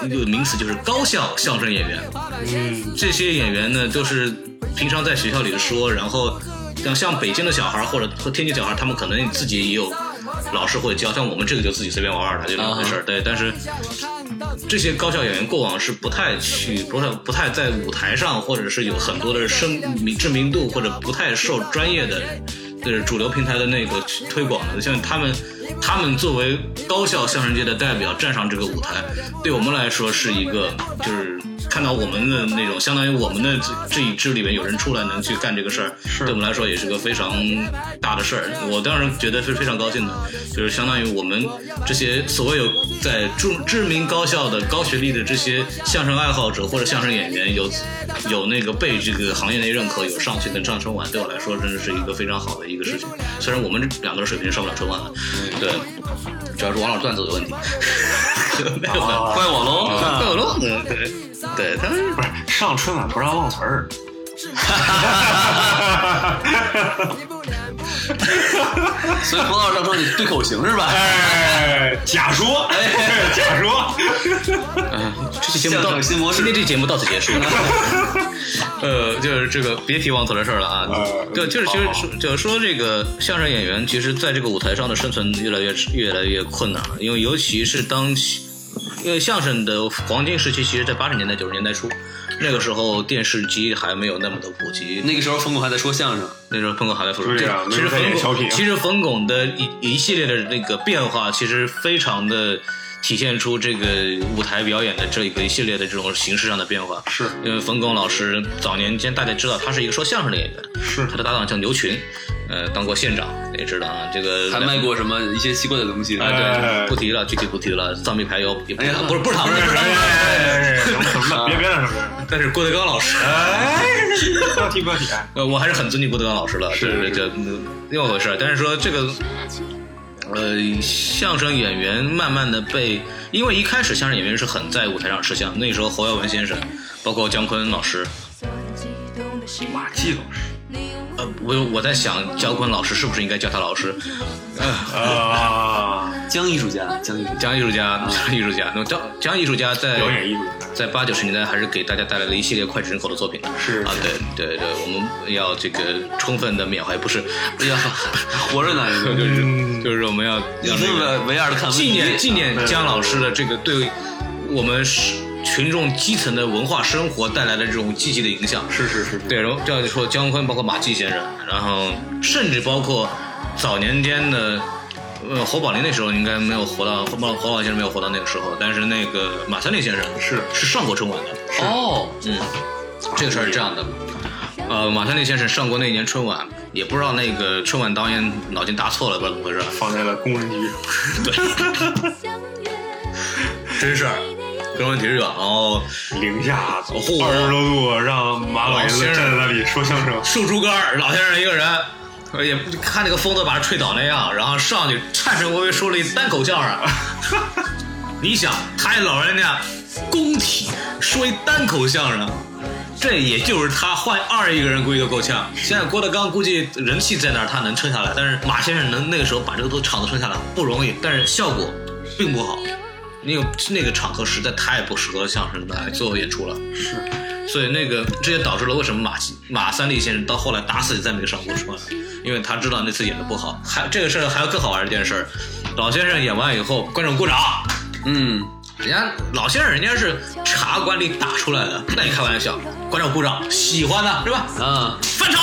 一个名词，就是高校相声演员。嗯，这些演员呢，都是平常在学校里说，然后像像北京的小孩或者和天津小孩，他们可能自己也有老师会教，像我们这个就自己随便玩玩的，就两回事儿。对，但是这些高校演员过往是不太去，不太不太在舞台上，或者是有很多的声名知名度，或者不太受专业的。就是主流平台的那个推广的，像他们，他们作为高校相声界的代表站上这个舞台，对我们来说是一个，就是看到我们的那种，相当于我们的这这一支里面有人出来能去干这个事儿，是对我们来说也是个非常大的事儿。我当然觉得是非常高兴的，就是相当于我们这些所谓有在知知名高校的高学历的这些相声爱好者或者相声演员，有有那个被这个行业内认可，有上去能上春晚，对我来说真的是一个非常好的一个事情。虽然我们这两个人水平上不了春晚了，对，主要是王老段子有问题，没有办法。怪我喽。怪我喽，嗯，对，对，他是不是上春晚不让忘词儿。所以冯老师上说你对口型是吧？哎，假说，假说，嗯，这期节目到相声新模式今天这节目到此结束。呃，就是这个别提忘词的事儿了啊。呃对，就是其实就是说这个相声演员，其实在这个舞台上的生存越来越越来越困难了，因为尤其是当因为相声的黄金时期，其实在八十年代九十年代初，那个时候电视机还没有那么的普及，那个时候冯巩还在说相声，那时候冯巩还在说，对呀其实冯巩其实冯巩的一一系列的那个变化，其实非常的体现出这个舞台表演的这一个一系列的这种形式上的变化。是因为冯巩老师早年间大家知道他是一个说相声的演员，是他的搭档叫牛群，呃，当过县长，也知道啊，这个还卖过什么一些奇怪的东西。啊，哎对，不提了，具体不提了，藏币牌油也不哎呀不是不是他们 哎，怎么怎么了？别别那什么，但是郭德纲老师。哎，不要提不要提，哎呃，我还是很尊敬郭德纲老师的，是这这嗯另外一回事。但是说这个，呃，相声演员慢慢的被，因为一开始相声演员是很在舞台上吃香，那时候侯耀文先生，包括姜昆老师，马季老师呃，我我在想姜昆老师是不是应该叫他老师？呃，啊，江艺术家，江艺术家。姜艺术家，姜艺术家，那么姜姜艺术家在表演艺术在八九十年代还是给大家带来了一系列脍炙人口的作品的。是啊，对对对，我们要这个充分的缅怀，不是，哎呀，活着呢，就是嗯就是我们要一分要那个为为二的看纪念纪念姜老师的这个对我们是群众基层的文化生活带来的这种积极的影响。是是是，对，然后这样说姜昆，包括马季先生，然后甚至包括早年间的。呃，侯宝林那时候应该没有活到侯宝侯宝林先生没有活到那个时候，但是那个马三立先生是是上过春晚的。哦，嗯，这个事儿是这样的，呃，马三立先生上过那年春晚，也不知道那个春晚导演脑筋搭错了，不知道怎么回事。放在了工人局，对 真事儿，跟问题是吧？然后零下嚯二十多度，让马老爷子站在那里说相声，竖竹竿，老先生一个人，呃也不看那个风都把他吹倒那样，然后上去颤颤巍巍说了一单口相声。你想，他老人家工体说一单口相声，这也就是他换二一个人估计都够呛。现在郭德纲估计人气在那儿，他能撑下来。但是马先生能那个时候把这个都场子撑下来不容易，但是效果并不好。那个那个场合实在太不适合相声来做演出了。是，所以那个这也导致了为什么马马三立先生到后来打死也再没上过春晚，因为他知道那次演的不好。还这个事儿还有更好玩的一件事儿，老先生演完以后，观众鼓掌。嗯，人家老先生人家是茶馆里打出来的，那你开玩笑，观众鼓掌，喜欢的是吧？嗯，翻 场，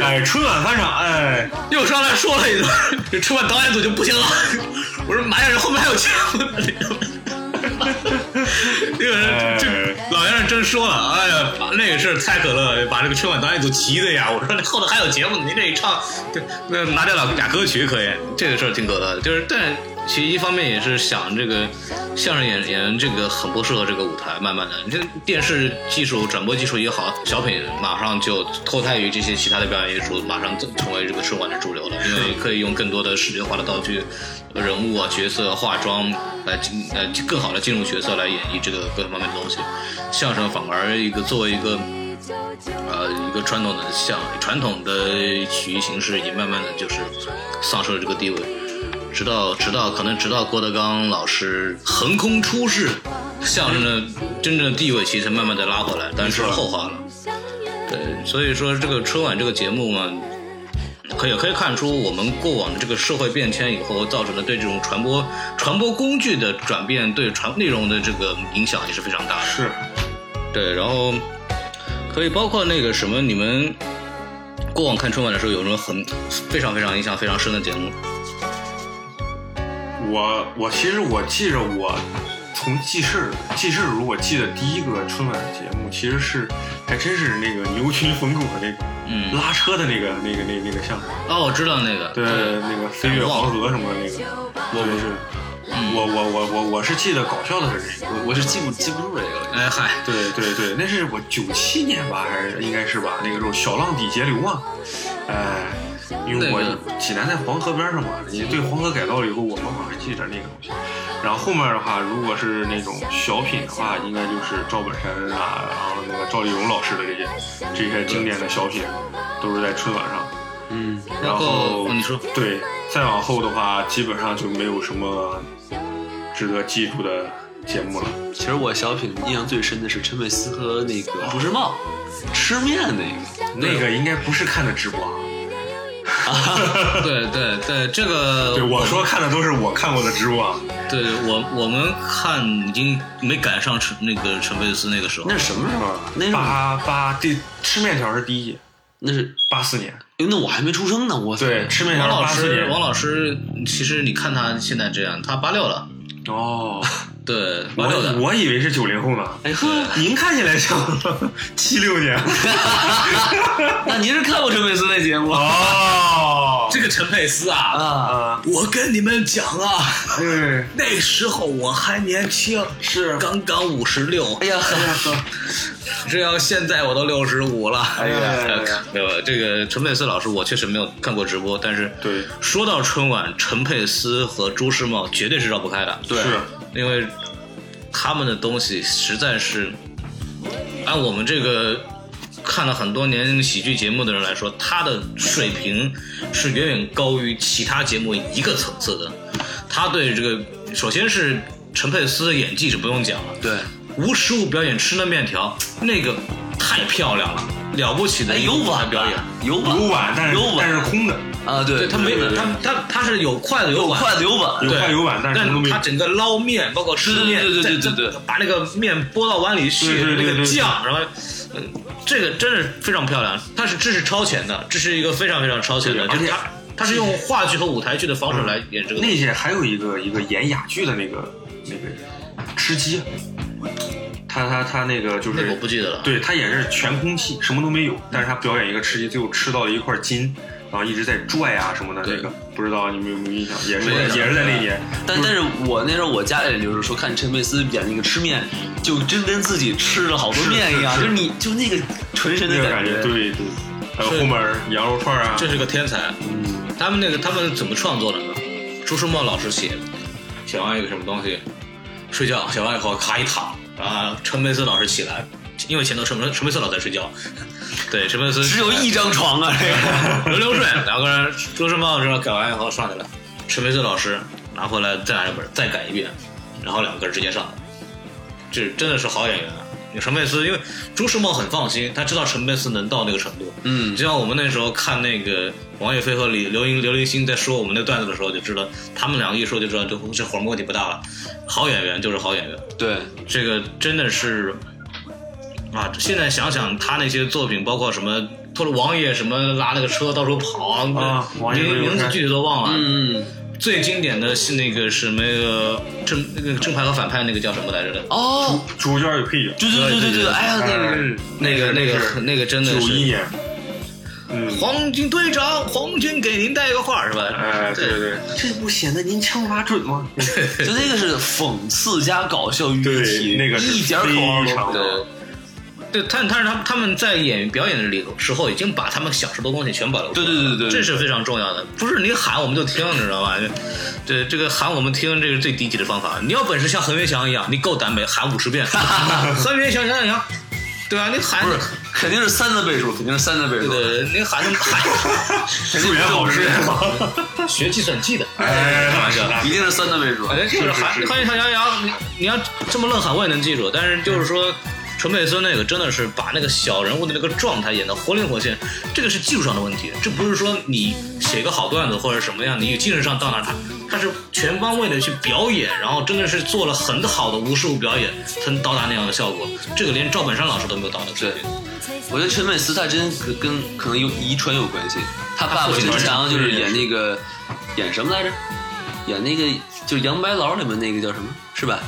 哎，春晚翻场，哎，又上来说了一顿，这春晚导演组就不行了。我说马先生后面还有节目呢，这个人这老先生真说了，哎呀，那个事儿太可乐了，把这个春晚导演组急的呀。我说后头还有节目呢，您这一唱，对，那拿掉了俩歌曲可以，这个事儿挺可乐的。就是，但其实一方面也是想这个相声演员这个很不适合这个舞台，慢慢的，你这电视技术、转播技术也好，小品马上就脱胎于这些其他的表演艺术，马上成为这个春晚的主流了，因为可以用更多的视觉化的道具、人物啊、角色、化妆来进呃更好的进入角色来演绎这个各方面的东西。相声反而一个作为一个呃一个传统的像传统的曲艺形式，已经慢慢的就是丧失了这个地位。直到直到可能直到郭德纲老师横空出世，相声的真正的地位其实慢慢的拉回来，但是后话了。对，所以说这个春晚这个节目嘛，可以可以看出我们过往的这个社会变迁以后造成的对这种传播传播工具的转变，对传内容的这个影响也是非常大的。是，对，然后可以包括那个什么，你们过往看春晚的时候有什么很非常非常印象非常深的节目？我我其实我记着我从记事记事如果记得第一个春晚节目，其实是还真是那个牛群冯巩的那个嗯，拉车的那个那个那那个相声，哦，我知道那个，对，那个飞越黄河什么那个，我不是，我我我我我是记得搞笑的是这个。我我是记不记不住这个。哎嗨，对对对，那是我九七年吧，还是应该是吧？那个时候小浪底截流啊，哎，因为我济南在黄河边上嘛，你对黄河改造了以后，我模仿还记着那个东西。然后后面的话，如果是那种小品的话，应该就是赵本山啊，然后那个赵丽蓉老师的这些这些经典的小品，都是在春晚上。嗯，然后后你说对，再往后的话，基本上就没有什么值得记住的节目了。其实我小品印象最深的是陈佩斯和那个朱时茂吃面那个。那个应该不是看的直播啊。对对对，这个对，我说看的都是我看过的直播啊。对我我们看已经没赶上陈那个陈佩斯那个时候那，是什么时候？那是八八第吃面条是第一，那是，八四年。哎那我还没出生呢，我对，吃面条王老是八四年。师王老师，其实你看他现在这样，他八六了，哦，对，八六的我，我以为是九零后呢。哎呵，您看起来像 七六年。那您是看过陈佩斯那节目哦，这个陈佩斯啊，啊？啊，我跟你们讲啊，嗯，那时候我还年轻，是刚刚五十六，哎呀，哎呀呵，这要现在我都六十五了。哎呀 没有这个陈佩斯老师，我确实没有看过直播，但是对说到春晚，陈佩斯和朱时茂绝对是绕不开的，对是，因为他们的东西实在是按我们这个看了很多年喜剧节目的人来说，他的水平是远远高于其他节目一个层次的。他对这个，首先是陈佩斯的演技是不用讲了，对，无实物表演吃那面条，那个太漂亮了，了不起的哎，有碗表演。有碗，有碗，但是有碗。但是空的，啊，对，对他没对对他他他是有筷子有碗，筷子有碗，有对筷有碗但是他整个捞面，包括吃面，对对对对对对再把那个面拨到碗里去，对对对那个酱，然后，嗯，这个真是非常漂亮。它是这是超前的，这是一个非常非常超前的，而且就是他他是用话剧和舞台剧的方式来演这个。那些还有一个一个演哑剧的那个那个吃鸡，他他他那个就是我不记得了。对他也是全空气，什么都没有，但是他表演一个吃鸡，最后吃到了一块筋，然后一直在拽啊什么的，对。那个不知道你们有没有印象？也是也是在那年，但但是我那时候我家里就是说看陈佩斯演那个吃面，就真跟自己吃了好多面一样，就是是。你就那个纯神的那个感觉，对对，还有后面羊肉串啊，这是个天才。嗯，他们那个他们怎么创作的呢？朱时茂老师写，写完一个什么东西，睡觉写完以后咔一躺，啊，陈佩斯老师起来，因为前头陈陈佩斯老在睡觉，对，陈佩斯只有一张床啊，这个轮流睡，两个人周申报之后改完以后上去了，陈佩斯老师拿回来再来一本再改一遍，然后两个人直接上，这真的是好演员啊。陈佩斯，因为朱时茂很放心，他知道陈佩斯能到那个程度。嗯就像我们那时候看那个王岳飞和李刘英刘林星在说我们那段子的时候，就知道他们两个一说就知道这这活儿问题不大了。好演员就是好演员，对，这个真的是啊！现在想想他那些作品，包括什么拖着王爷什么拉那个车到处跑啊王爷名名字具体都忘了。嗯，最经典的是那个什么个正那个正派和反派那个叫什么来着的？哦，主角与配角，对对对对对，哎呀，那个哎那个那个那个真的是九一年，嗯，黄金队长，黄金给您带个话是吧？哎，对对对，这不显得您枪法准吗？就那个是讽刺加搞笑于一体，，那个一点口号都没有。对，对，但但是他们他们在演表演的里时候，已经把他们想说的东西全保留出来了。对对对对对这是非常重要的。不是你喊我们就听，你知道吧？对，这个喊我们听，这是最低级的方法。你要本事像恒源祥一样，你够胆没，喊五十遍，恒源祥祥祥，对啊？你喊不是，肯定是三的倍数，肯定是三的倍数。对，你喊他们喊，数 学学计算机的，哎开玩笑。一定是三的倍数。哎，就是喊是是喊小杨洋，你你要这么愣喊，我也能记住。但是就是说，陈佩斯那个真的是把那个小人物的那个状态演得活灵活现，这个是技术上的问题，这不是说你写个好段子或者什么样，你精神上到那，他他是全方位的去表演，然后真的是做了很好的无实物表演，才能到达那样的效果。这个连赵本山老师都没有到的水平。我觉得陈佩斯他真跟跟可能有遗传有关系。他爸爸经常就是演那个演什么来着？演那个就是《杨白劳》里面那个叫什么？是吧？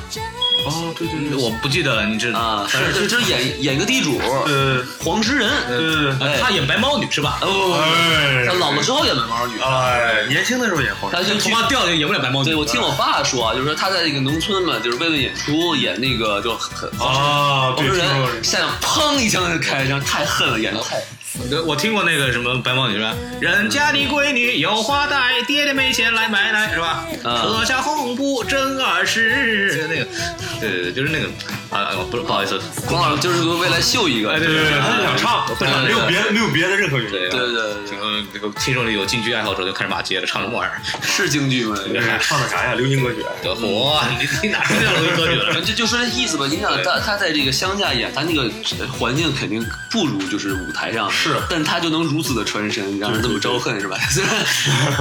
哦，对对对，我不记得了，你这啊，反正是就就是演演个地主，呃，黄石人。呃，哎他演白毛女是吧？啊不不不，哎他老了之后演白毛女。哎，年轻的时候演黄，他就去头发掉就演不了白毛女。对，我听我爸说啊，就是说他在那个农村嘛，就是为了演出演那个就很啊，黄石听说人，下来砰一枪就开一枪，太恨了，演的太。对，我听过那个什么白毛女是吧？人家的闺女有花戴，爹爹没钱来买来是吧？啊扯下红布真二十，那个，对对对，就是那个啊，不是不好意思，孔老师就是为了秀一个，哎对对对，他就想唱，没有别的，没有别的任何原因。对对对对这个这个听说里有京剧爱好者就开始骂街了，唱什么玩意儿？是京剧吗？哎 唱的啥呀？流行歌曲。这嚯，你你哪听见流行歌曲了？就就说这意思吧，你想他他在这个乡下演，他那个环境肯定不如就是舞台上，是但他就能如此的传神，让人这么招恨是吧？虽然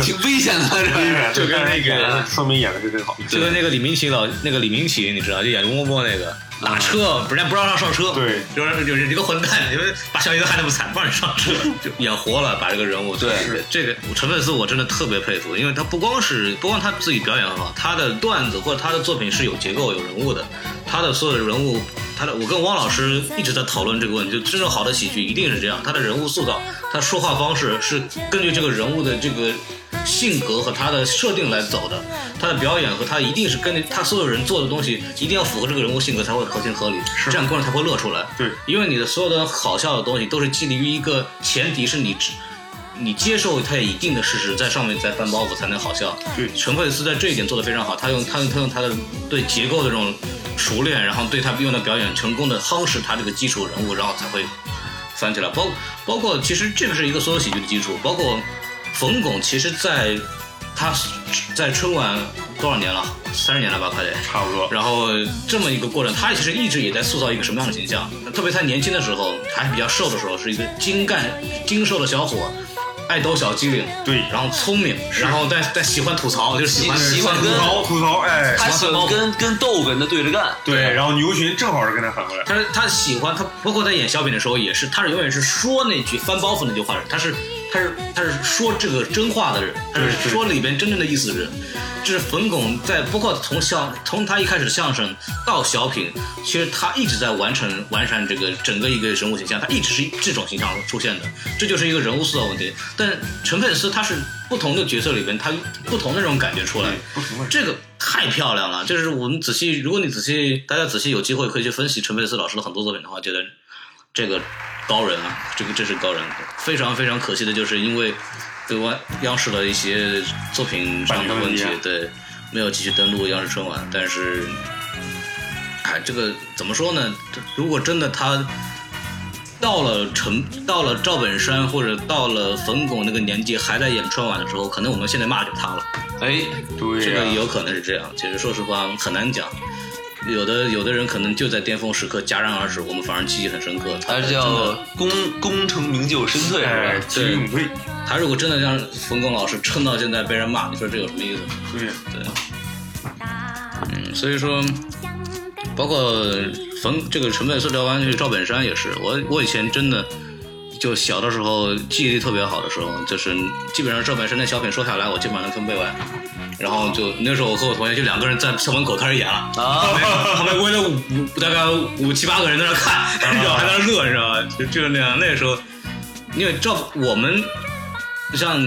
挺危险的，是吧？就跟那个 说明演的是真好。就跟那个李明启老那个李明启，你知道，就演翁波那个打车，人家不让让上车，对就是就是你个混蛋，你们把小姨子害那么惨，不让你上车，就演活了，把这个人物。对是这个陈佩斯我真的特别佩服，因为他不光是不光他自己表演很好，他的段子或者他的作品是有结构、有人物的，他的所有的人物。他的，我跟汪老师一直在讨论这个问题，就真正好的喜剧一定是这样，他的人物塑造，他说话方式是根据这个人物的这个性格和他的设定来走的，他的表演和他一定是根据他所有人做的东西，一定要符合这个人物性格才会合情合理，这样观众才会乐出来。对，因为你的所有的好笑的东西都是基于一个前提是你只。你接受他有一定的事实，在上面再翻包袱才能好笑。对陈佩斯在这一点做得非常好，他用他用他用他的对结构的这种熟练，然后对他用的表演成功的夯实他这个基础人物，然后才会翻起来。包包括其实这个是一个所有喜剧的基础，包括冯巩，其实在他在春晚多少年了？三十年了吧，快得。差不多。然后这么一个过程，他其实一直也在塑造一个什么样的形象？特别他年轻的时候，还是比较瘦的时候，是一个精干、精瘦的小伙，爱逗小机灵，对然后聪明，然后但但喜欢吐槽，就是喜欢喜喜欢跟吐槽吐槽，哎，他喜欢跟跟逗哏的对着干，对，然后牛群正好是跟他反过来。他他喜欢他，包括在演小品的时候也是，他是永远是说那句翻包袱那句话的人，他是他是他是说这个真话的人，他是说里边真正的意思的人。这是冯巩在包括从相从他一开始的相声到小品，其实他一直在完成完善这个整个一个人物形象，他一直是这种形象出现的，这就是一个人物塑造问题。但陈佩斯他是不同的角色里边，他不同的这种感觉出来，这个太漂亮了。就是我们仔细，如果你仔细，大家仔细有机会可以去分析陈佩斯老师的很多作品的话，觉得这个高人啊，这个这是高人。非常非常可惜的就是因为对外央视的一些作品上的问题对，没有继续登陆央视春晚。但是，哎，哎，这个怎么说呢？这如果真的他到了陈，到了赵本山或者到了冯巩那个年纪还在演春晚的时候，可能我们现在骂就他了。哎，对这个有可能是这样。其实说实话很难讲，有的有的人可能就在巅峰时刻戛然而止，我们反而记忆很深刻。他是叫功功成名就身退哎是吧？，其实勇退，他如果真的让冯巩老师撑到现在被人骂，你说这有什么意思？对，对，嗯，所以说，包括冯这个成本色调湾这个赵本山也是，我我以前真的就小的时候记忆力特别好的时候，就是基本上赵本山的小品说下来，我基本上能分背完。然后就那时候我和我同学就两个人在校门口开始演了，啊，旁边围了五五大概五七八个人在那看，然后还在那乐，你知道吧？就就是那样。那时候，因为赵我们像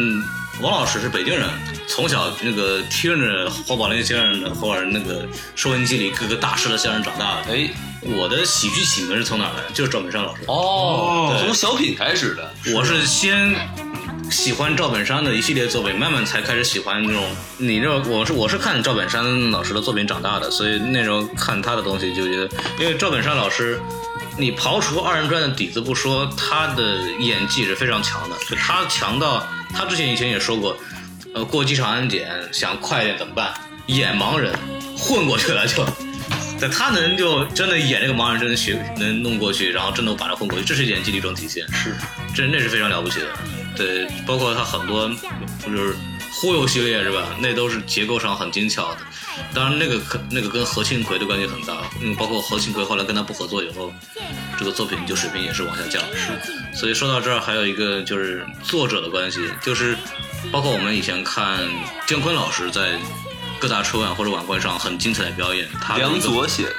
王老师是北京人，从小那个听着侯宝林先生的或者那个收音机里各个大师的相声长大的。哎，我的喜剧启蒙是从哪儿来？就是赵本山老师。哦，从小品开始的，我是先喜欢赵本山的一系列作品，慢慢才开始喜欢那种。你这我是我是看赵本山老师的作品长大的，所以那时候看他的东西就觉得，因为赵本山老师，你刨除二人转的底子不说，他的演技是非常强的，就他强到他之前以前也说过，呃，过机场安检想快一点怎么办？演盲人混过去了就。对，他能就真的演这个盲人，真的学能弄过去，然后真的把他混过去，这是演技的一种体现。是，这那是非常了不起的。对，包括他很多就是忽悠系列是吧？那都是结构上很精巧的。当然，那个可那个跟何庆魁的关系很大，嗯，包括何庆魁后来跟他不合作以后，这个作品就水平也是往下降。是，所以说到这儿还有一个就是作者的关系，就是包括我们以前看姜昆老师在各大春晚或者晚会上很精彩的表演，他梁个左写的，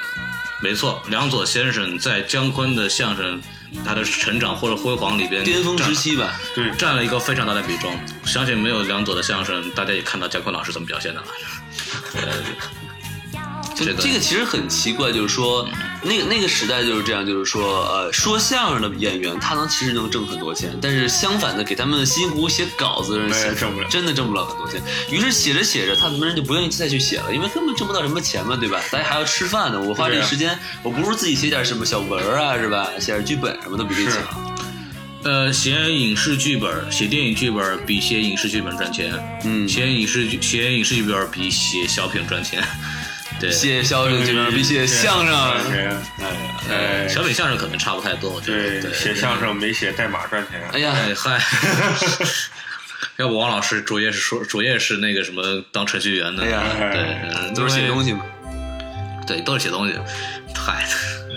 没错，梁左先生在姜昆的相声他的成长或者辉煌里边巅峰时期吧，对，占了一个非常大的比重。相信没有梁左的相声，大家也看到姜昆老师怎么表现的了。就这个这个其实很奇怪，就是说那个那个时代就是这样，就是说呃，说相声的演员他能其实能挣很多钱，但是相反的，给他们辛辛苦苦写稿子的人挣不了真的挣不了很多钱。于是写着写着，他们人就不愿意再去写了，因为根本挣不到什么钱嘛，对吧？大家还要吃饭呢，我花这个时间，我不如自己写点什么小文啊，是吧？写点剧本什么的比这强。呃，写影视剧本、写电影剧本比写影视剧本赚钱。嗯写影视剧写影视剧本比写小品赚钱。对，写相声剧本比写相声，对哎哎，小品相声可能差不太多，我觉得。对，写相声没写代码赚钱，哎呀，哎嗨，要不王老师主业是说主业是那个什么当程序员的，哎呀。对，嗯都是写东西，西嘛。对，都是写东西，嗨。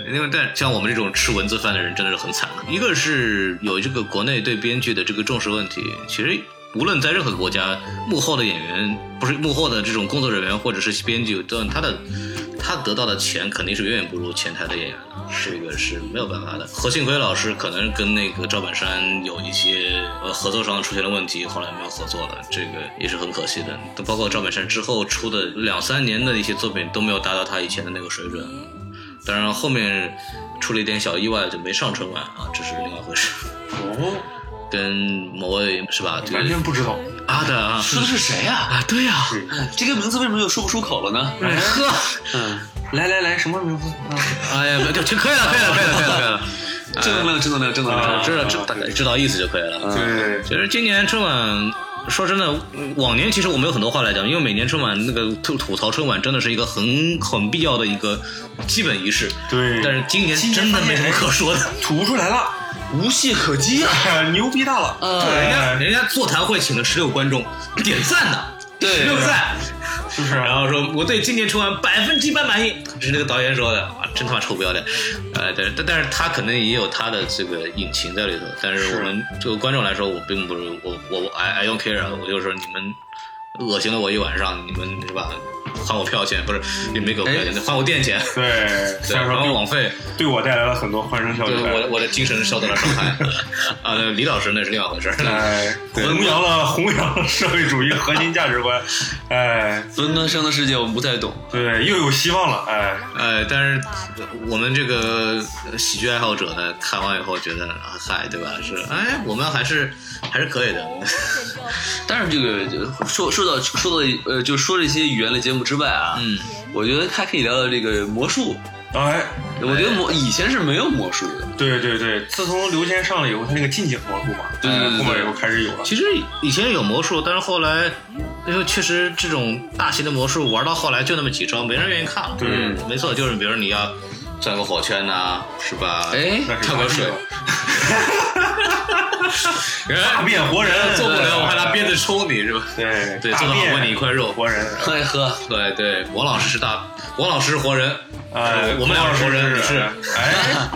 因为但像我们这种吃文字饭的人真的是很惨。的。一个是有这个国内对编剧的这个重视问题，其实无论在任何国家，幕后的演员不是幕后的这种工作人员或者是编剧，都他的他得到的钱肯定是远远不如前台的演员的，这个是没有办法的。何庆魁老师可能跟那个赵本山有一些呃合作上出现了问题，后来没有合作了，这个也是很可惜的。包括赵本山之后出的两三年的一些作品都没有达到他以前的那个水准。当然后面出了一点小意外，就没上春晚啊，这是另外一回事。哦，跟某位是吧？这完全不知道，阿的啊，说的是谁呀、啊，对呀、哎这个名字为什么又说不出口了呢？呵，嗯，来来来，什么名字？啊哎呀，就就可以了，可以了，可以了，可以了，可以了。正能量，正能量，正能量。啊知道知大概知道意思就可以了。对，其实今年春晚，说真的，往年其实我们有很多话来讲，因为每年春晚那个吐吐槽春晚真的是一个很很必要的一个基本仪式。对但是今年真的没什么可说的。吐不出来了，无懈可击啊！牛逼大了，呃人家人家座谈会请了十六观众点赞的，对十六赞。是不是？然后说我对今年春晚百分之一百满意，这是那个导演说的啊，真他妈臭不要脸。呃，但但但是他可能也有他的这个隐情在里头。但是我们作为观众来说，我并不是我我我 I I don't care，啊我就说你们恶心了我一晚上，你们是吧？还我票钱不是？也没给我票钱，还我电钱，对，对，还我虽然说网费，对我带来了很多欢声笑语对，我我的精神受到了伤害。啊，李老师那是另外回事儿。哎，弘扬了 弘扬了社会主义核心价值观，哎，伦敦生的世界我们不太懂。对，又有希望了，哎，哎，但是我们这个喜剧爱好者呢，看完以后觉得，啊嗨，对吧？是，哎，我们还是还是可以的。但是这个说说到说到呃，就说这些语言类节目之外啊，嗯，我觉得还可以聊聊这个魔术。哎，我觉得魔以前是没有魔术的，对对对，自从刘谦上了以后，他那个近景魔术嘛，对对对对后面又开始有了。其实以前有魔术，但是后来因为确实这种大型的魔术玩到后来就那么几招，没人愿意看了。对。嗯没错，就是比如你要转个火圈呐、是吧？哎跳个水，大变活人做不了，我还拿鞭子抽你是吧？对对，做得好你一块肉。活人，喝一喝，对对，王老师是大，王老师是活人，哎，我们俩是活人，你是。哎，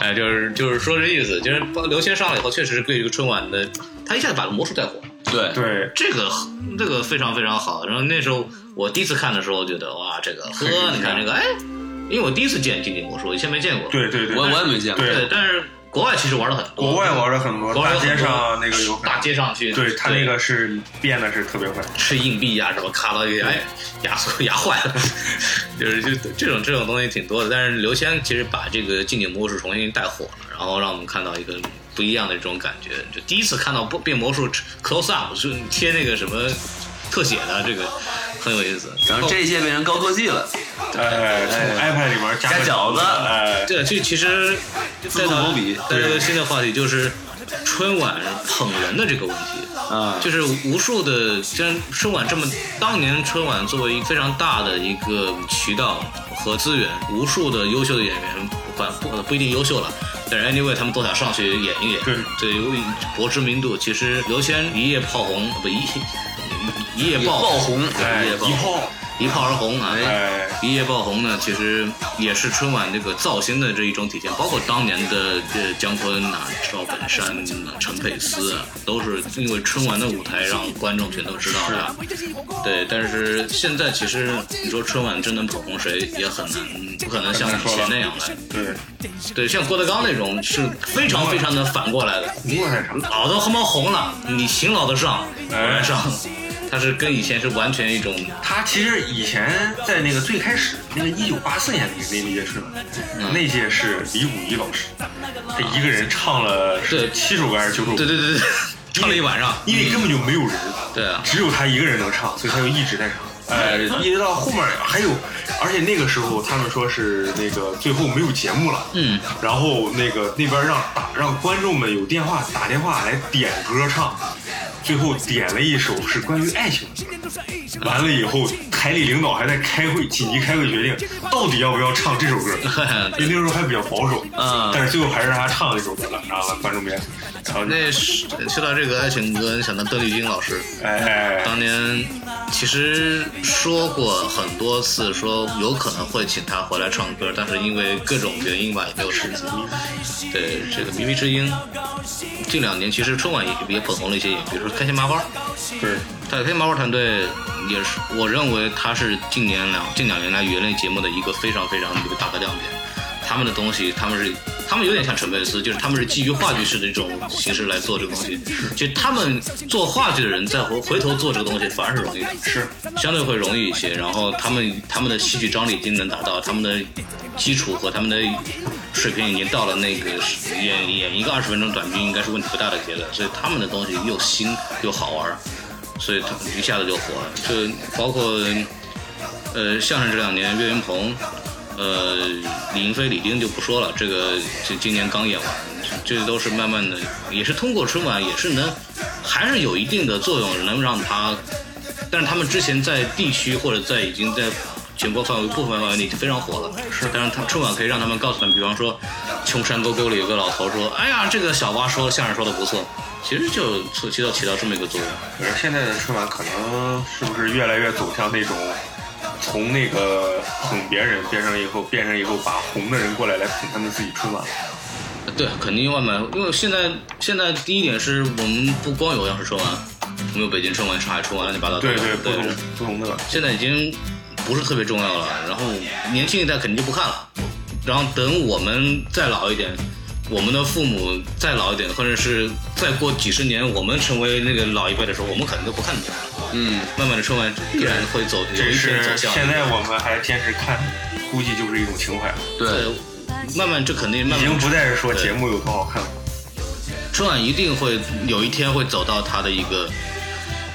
哎，就是就是说这意思，就是刘谦上了以后，确实是对这个春晚的，他一下子把魔术带火了。对，对，这个这个非常非常好。然后那时候我第一次看的时候，觉得哇，这个呵，你看这个，哎，因为我第一次见近景魔术，以前没见过。对对对，我我也没见过，对。对，但是国外其实玩的很多，国外玩的很多，大街上那个有大街上去，对他那个是变的是特别快，吃硬币呀、什么卡到一个哎压缩压坏了，就是就这种这种东西挺多的。但是刘谦其实把这个近景魔术重新带火了，然后让我们看到一个不一样的这种感觉。就第一次看到不变魔术 close up 是贴那个什么特写的，这个很有意思。然后这一届变成高科技了，哎，从 iPad 里面加饺子。哎，对，这其实自动投笔带来个新的话题，就是春晚捧人的这个问题。啊，就是无数的，像春晚这么，当年春晚作为一个非常大的一个渠道和资源，无数的优秀的演员，不管不不一定优秀了，但是 anyway 他们都想上去演一演，对。对，由于博知名度，其实刘谦一夜炮红，不一一夜爆爆红哎，一夜爆一炮，一炮而红啊！哎，一夜爆红呢，其实也是春晚这个造星的这一种体现，包括当年的这姜昆啊、赵本山呐、陈佩斯啊，都是因为春晚的舞台让观众全都知道了。对，但是现在其实你说春晚真能捧红谁也很难，不可能像以前那样了。对，对，像郭德纲那种是非常非常的反过来的，红了太长，老都他妈红了，你行老子上，我来上。他是跟以前是完全一种他其实以前在那个最开始那个一九八四年那个那届春晚，嗯那届是李谷一老师，他一个人唱了是七首歌还是九首歌？对对对对，唱了一晚上。因为根本就没有人，对啊，只有他一个人能唱，所以他就一直在唱。呃，一直到后面还有，而且那个时候他们说是那个最后没有节目了，嗯，然后那个那边让打让观众们有电话打电话来点歌唱，最后点了一首是关于爱情的。歌，完了以后台里领导还在开会，紧急开会决定到底要不要唱这首歌，因为那时候还比较保守，嗯。但是最后还是让他唱这首歌了，然后观众别，然后那说到这个爱情歌，想到邓丽君老师，哎哎当年其实说过很多次，说有可能会请她回来唱歌，但是因为各种原因吧，也没有实现。对这个《靡靡之音》，近两年其实春晚也也捧红了一些演员，比如说开心麻花，对。他开心麻花团队也是，我认为他是近年两近两年来娱乐节目的一个非常非常一个大的亮点。他们的东西，他们是他们有点像陈佩斯，就是他们是基于话剧式的这种形式来做这个东西。其实他们做话剧的人再回回头做这个东西反而是容易的，是相对会容易一些。然后他们他们的戏剧张力已经能达到，他们的基础和他们的水平已经到了那个演演一个二十分钟短剧应该是问题不大的阶段，所以他们的东西又新又好玩，所以他一下子就火了。就包括呃相声这两年岳云鹏。呃，李云飞、李丁就不说了，这个就今年刚演完，这都是慢慢的，也是通过春晚，也是能，还是有一定的作用，能让他，但是他们之前在地区或者在已经在全国范围部分范围内已经非常火了，是，但是他春晚可以让他们告诉他们，比方说，穷山沟沟里有个老头说，哎呀，这个小蛙说相声说的不错，其实就起到起到这么一个作用。可是现在的春晚可能是不是越来越走向那种，从那个捧别人变成以后，变成以后把红的人过来来捧他们自己春晚。对，肯定慢慢，因为现在现在第一点是我们不光有央视春晚，我们有北京春晚、上海春晚，乱七八糟。对对，不对同不同的。现在已经不是特别重要了。然后年轻一代肯定就不看了，然后等我们再老一点，我们的父母再老一点，或者是再过几十年，我们成为那个老一辈的时候，我们可能都不看你了。嗯，慢慢的春晚必然会走，有一天走向。现在我们还坚持看，估计就是一种情怀了，对，慢慢这肯定慢已经不再是说节目有多好看了。春晚一定会有一天会走到它的一个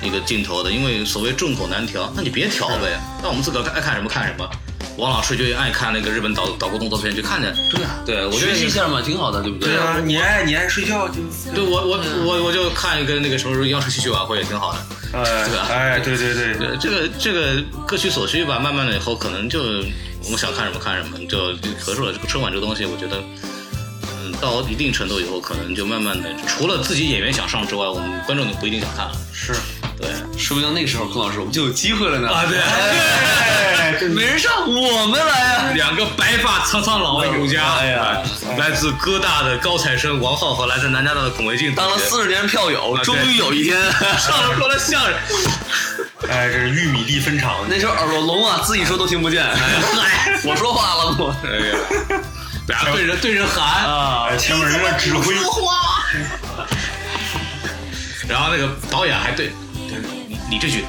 一个镜头的，因为所谓众口难调，那你别调呗，那我们自个儿爱看什么看什么。王老师就爱看那个日本导导国动作片，就看着。对啊，对，我觉得学习一下嘛，挺好的，对不对啊，你爱你爱睡觉就，对我我我我就看一个那个什么央视戏曲晚会也挺好的。哎对吧哎，对对对，对，这个这个各取所需吧，慢慢的以后可能就我们想看什么看什么，就就合适了。这个春晚这个东西，我觉得，嗯，到一定程度以后，可能就慢慢的，除了自己演员想上之外，我们观众就不一定想看了。是，对，说不定那个时候孔老师我们就有机会了呢。啊对哎，对没人上，我们来啊！两个白发苍苍老艺术家，哎呀，来自哥大的高材生王浩和来自南加大的孔维静，当了四十年票友，终于有一天 上了说了相声，哎，这是玉米地分厂，那时候耳朵聋啊，自己说都听不见。哎，我说话了我哎呀，俩 对着对着喊，啊哎，前面人在指挥，然后那个导演还对，对你你这句，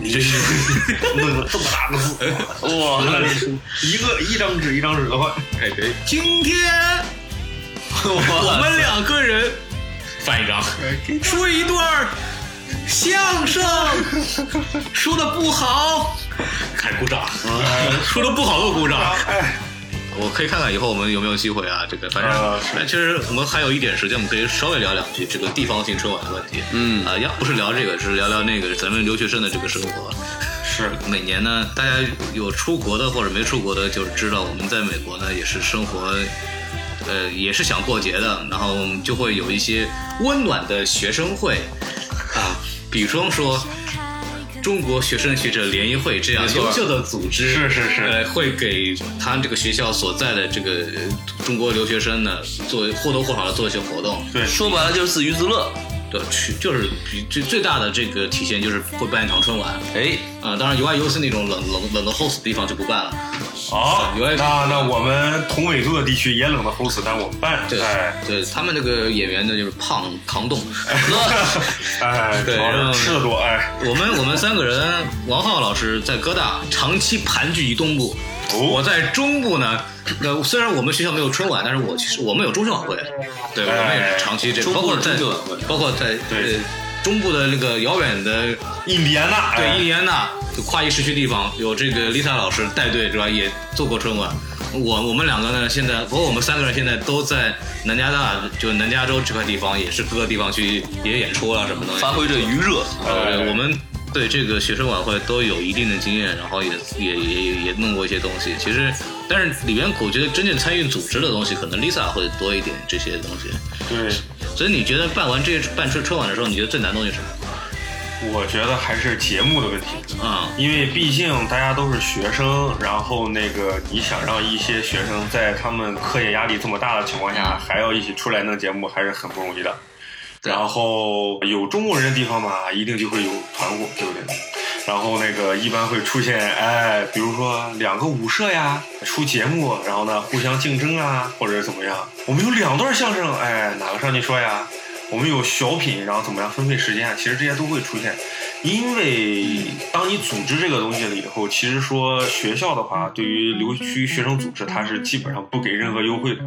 你这句，弄个这么大个字，哇，一个一张纸一张纸的换，哎对，今天我们两个人翻一张，说一段相声，说的不好，开始鼓掌，说的不好都鼓掌。哎，我可以看看以后我们有没有机会啊？这个反正哎其实我们还有一点时间，我们可以稍微聊两句这个地方性春晚的问题。嗯啊，要不是聊这个，是聊聊那个咱们留学生的这个生活。是，每年呢，大家有出国的或者没出国的，就是知道我们在美国呢也是生活，呃，也是想过节的，然后就会有一些温暖的学生会啊，比方说。中国学生学者联谊会这样优秀的组织，是是是。呃，会给他这个学校所在的这个呃中国留学生呢，做或多或少的做一些活动。对，说白了就是自娱自乐。对，去就是比最最大的这个体现就是会办一场春晚。哎，啊、当然有爱优思那种冷冷冷的 host 的地方就不办了。好，有爱那那我们同纬度的地区也冷的齁死，但我们办，对，哎，对他们那个演员呢，就是胖扛冻。哎，对吃的多，哎，我们我们三个人，王浩老师在哥大长期盘踞于东部，哦我在中部呢。呃虽然我们学校没有春晚，但是我其实我们有中秋晚会，对，我们也是长期这个，包括在包括在对呃中部的那个遥远的印第安纳，对，哎印第安纳就跨一时区地方，有这个 Lisa 老师带队，是吧？也做过春晚。我我们两个呢，现在包括我们三个人现在都在南加大，就南加州这块地方，也是各个地方去也演出啊什么东西。发挥着余热。呃，哎我们对这个学生晚会都有一定的经验，然后也也也也也弄过一些东西。其实，但是里面我觉得真正参与组织的东西，可能 Lisa 会多一点这些东西。对，所以你觉得办完这办春春晚的时候，你觉得最难的东西是什么？我觉得还是节目的问题。啊、因为毕竟大家都是学生，然后那个你想让一些学生在他们课业压力这么大的情况下，还要一起出来弄节目，还是很不容易的。然后有中国人的地方嘛，一定就会有团伙，对不对？然后那个一般会出现，哎，比如说两个舞社呀，出节目，然后呢互相竞争啊，或者怎么样。我们有两段相声，哎，哪个上去说呀？我们有小品，然后怎么样分配时间啊？其实这些都会出现，因为当你组织这个东西了以后，其实说学校的话，对于留区学生组织，它是基本上不给任何优惠的。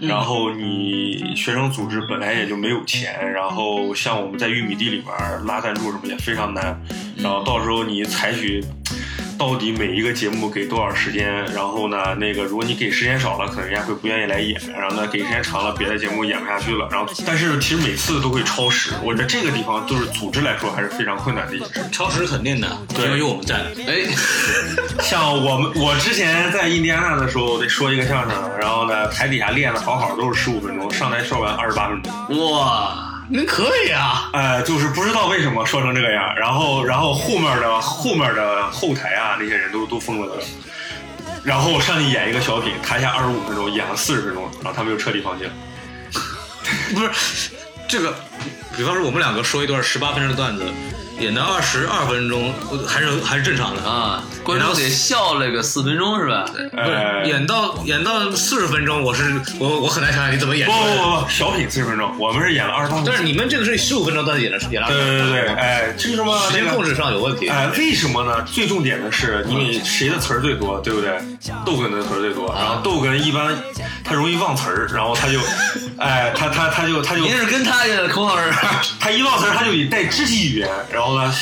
然后你学生组织本来也就没有钱，然后像我们在玉米地里面拉赞助什么也非常难，然后到时候你采取。到底每一个节目给多少时间？然后呢，那个如果你给时间少了，可能人家会不愿意来演。然后呢，给时间长了，别的节目演不下去了。然后，但是其实每次都会超时。我觉得这个地方就是组织来说还是非常困难的一件事。超时肯定的，对因为有我们在。哎，像我们，我之前在印第安纳的时候得说一个相声，然后呢，台底下练的好好都是十五分钟，上台说完二十八分钟。哇，那可以啊，哎，就是不知道为什么说成这个样，然后然后后面的后面的后台啊那些人都都疯了的，然后上去演一个小品，台下二十五分钟，演了四十分钟，然后他们就彻底放弃了。不是这个，比方说我们两个说一段十八分钟的段子，演到二十二分钟，还是还是正常的。啊，观众得笑了个四分钟是吧？不哎是演到演到四十分钟，我是我我很难想象你怎么演不不。不不，小品四十分钟，我们是演了二十八分钟。但是你们这个是十五分钟段子演的演了，对对对对，哎，为什么那个时间控制上有问题。哎，为什么呢？最重点的是，因为谁的词儿最多，对不对？逗哏的词儿最多，然后逗哏一般他容易忘词儿，然后他就，哎，他他他就他就您是跟他的孔老师，他一忘词儿他就得带肢体语言，然后呢，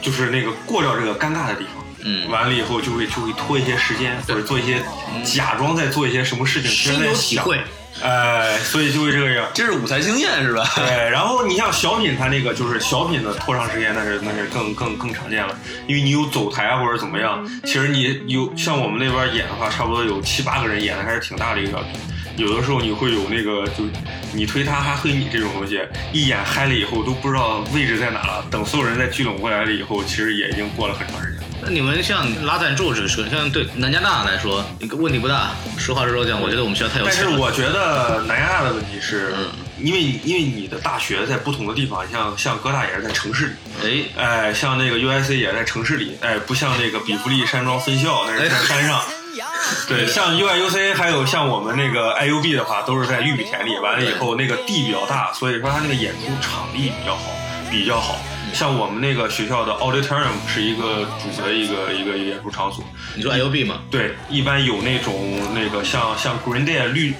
就是那个过掉这个尴尬的地方。嗯完了以后就会就会拖一些时间，或者做一些假装在做一些什么事情，其实深在想有体会。哎，所以就会这个样。这是舞台经验是吧？对，然后你像小品，它那个就是小品的拖长时间，那是那是更更更常见了，因为你有走台啊或者怎么样，其实你有像我们那边演的话，差不多有七八个人演的还是挺大的一个小品。有的时候你会有那个，就你推他，他推你这种东西，一眼嗨了以后都不知道位置在哪了。等所有人再聚拢过来了以后，其实也已经过了很长时间。那你们像拉赞助这个事，像对南加大来说，问题不大。实话实说讲，我觉得我们学校太有但是。我觉得南加大的问题是，嗯因为因为你的大学在不同的地方，像像哥大也是在城市里，哎，哎，像那个 UIC 也在城市里，哎，不像那个比弗利山庄分校那是在山上。对，像 UIUC 还有像我们那个 IUB 的话，都是在玉米田里。完了以后，那个地比较大，所以说它那个演出场地比较好，比较好。像我们那个学校的 Auditorium 是一个主的一个一个演出场所，你说 IUB 吗？对，一般有那种那个像像 Green Day 绿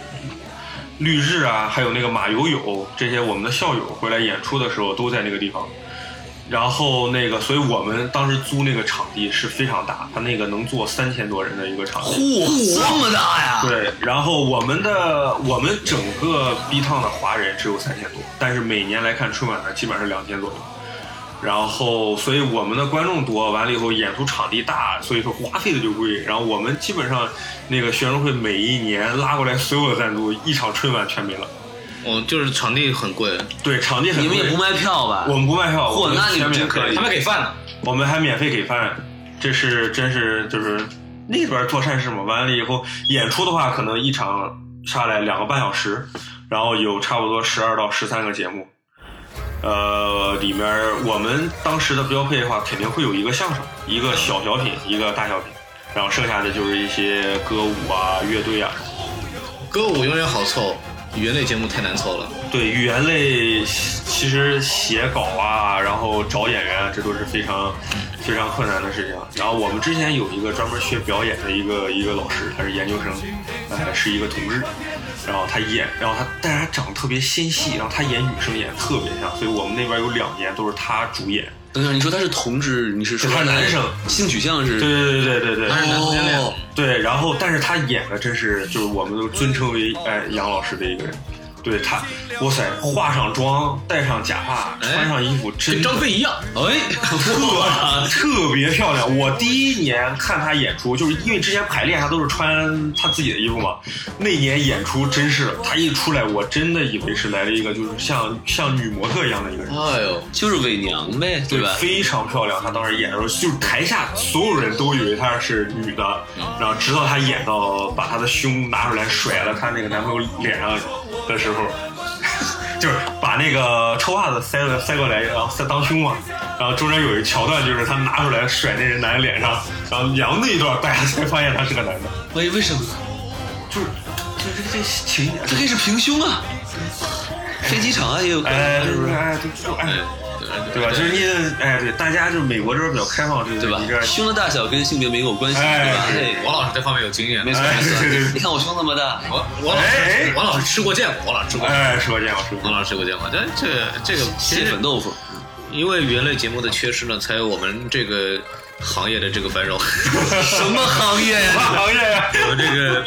绿日啊，还有那个马友友这些我们的校友回来演出的时候都在那个地方。然后那个，所以我们当时租那个场地是非常大，它那个能坐三千多人的一个场地。嚯，这么大呀！对，然后我们的我们整个 B 趟的华人只有三千多，但是每年来看春晚的基本上是两千左右。然后，所以我们的观众多，完了以后演出场地大，所以说花费的就贵。然后我们基本上那个学生会每一年拉过来所有的赞助，一场春晚全没了。哦，就是场地很贵，对，场地很贵你们也不卖票吧？我们不卖票，嚯我们那你们全免费真可以他们给饭呢。我们还免费给饭，这是真是就是那边做善事嘛。完了以后，演出的话，可能一场下来两个半小时，然后有差不多十二到十三个节目。呃，里面我们当时的标配的话，肯定会有一个相声，一个小小品，一个大小品，然后剩下的就是一些歌舞啊、乐队啊。歌舞永远好凑，语言类节目太难凑了。对，语言类其实写稿啊，然后找演员啊，这都是非常非常困难的事情。然后我们之前有一个专门学表演的一个一个老师，他是研究生，呃，是一个同志。然后他演，然后他但是他长得特别纤细，然后他演女生演得特别像，所以我们那边有两年都是他主演。等一下，你说他是同志，你是说他是男生性取向是？对对对对对他是男同性恋哦，对，然后但是他演的真是就是我们都尊称为哎杨老师的一个人。对他，哇塞，化上妆，戴上假发，哎穿上衣服，真跟张飞一样。哎，特特别漂亮。我第一年看她演出，就是因为之前排练她都是穿她自己的衣服嘛。那年演出真是，她一出来，我真的以为是来了一个就是像像女模特一样的一个人。哎呦，就是伪娘呗，对吧？非常漂亮。她当时演的时候，就是台下所有人都以为她是女的，然后直到她演到把她的胸拿出来甩了她那个男朋友脸上的时候，就是把那个臭袜子塞了塞过来，然后塞当胸嘛。然后中间有一桥段，就是他拿出来甩那人男人脸上，然后扬那一段，大家才发现他是个男的，为为什么？就是就是这个情节，这可以是平胸啊，飞机场啊也有可是不是？对哎，对，哎。对对吧？就是你，哎，对，大家就是美国这边比较开放，就是对吧？胸的大小跟性别没有关系，哎对吧？王老师这方面有经验。没错哎没错。你看我胸那么大，王王老哎师，王老师吃过见过，王老师吃过，哎，说见过，说见过。王老师吃过见过。但这这个蟹粉豆腐，因为语言类节目的缺失呢，才有我们这个行业的这个繁荣。什么行业呀？行业呀？我这个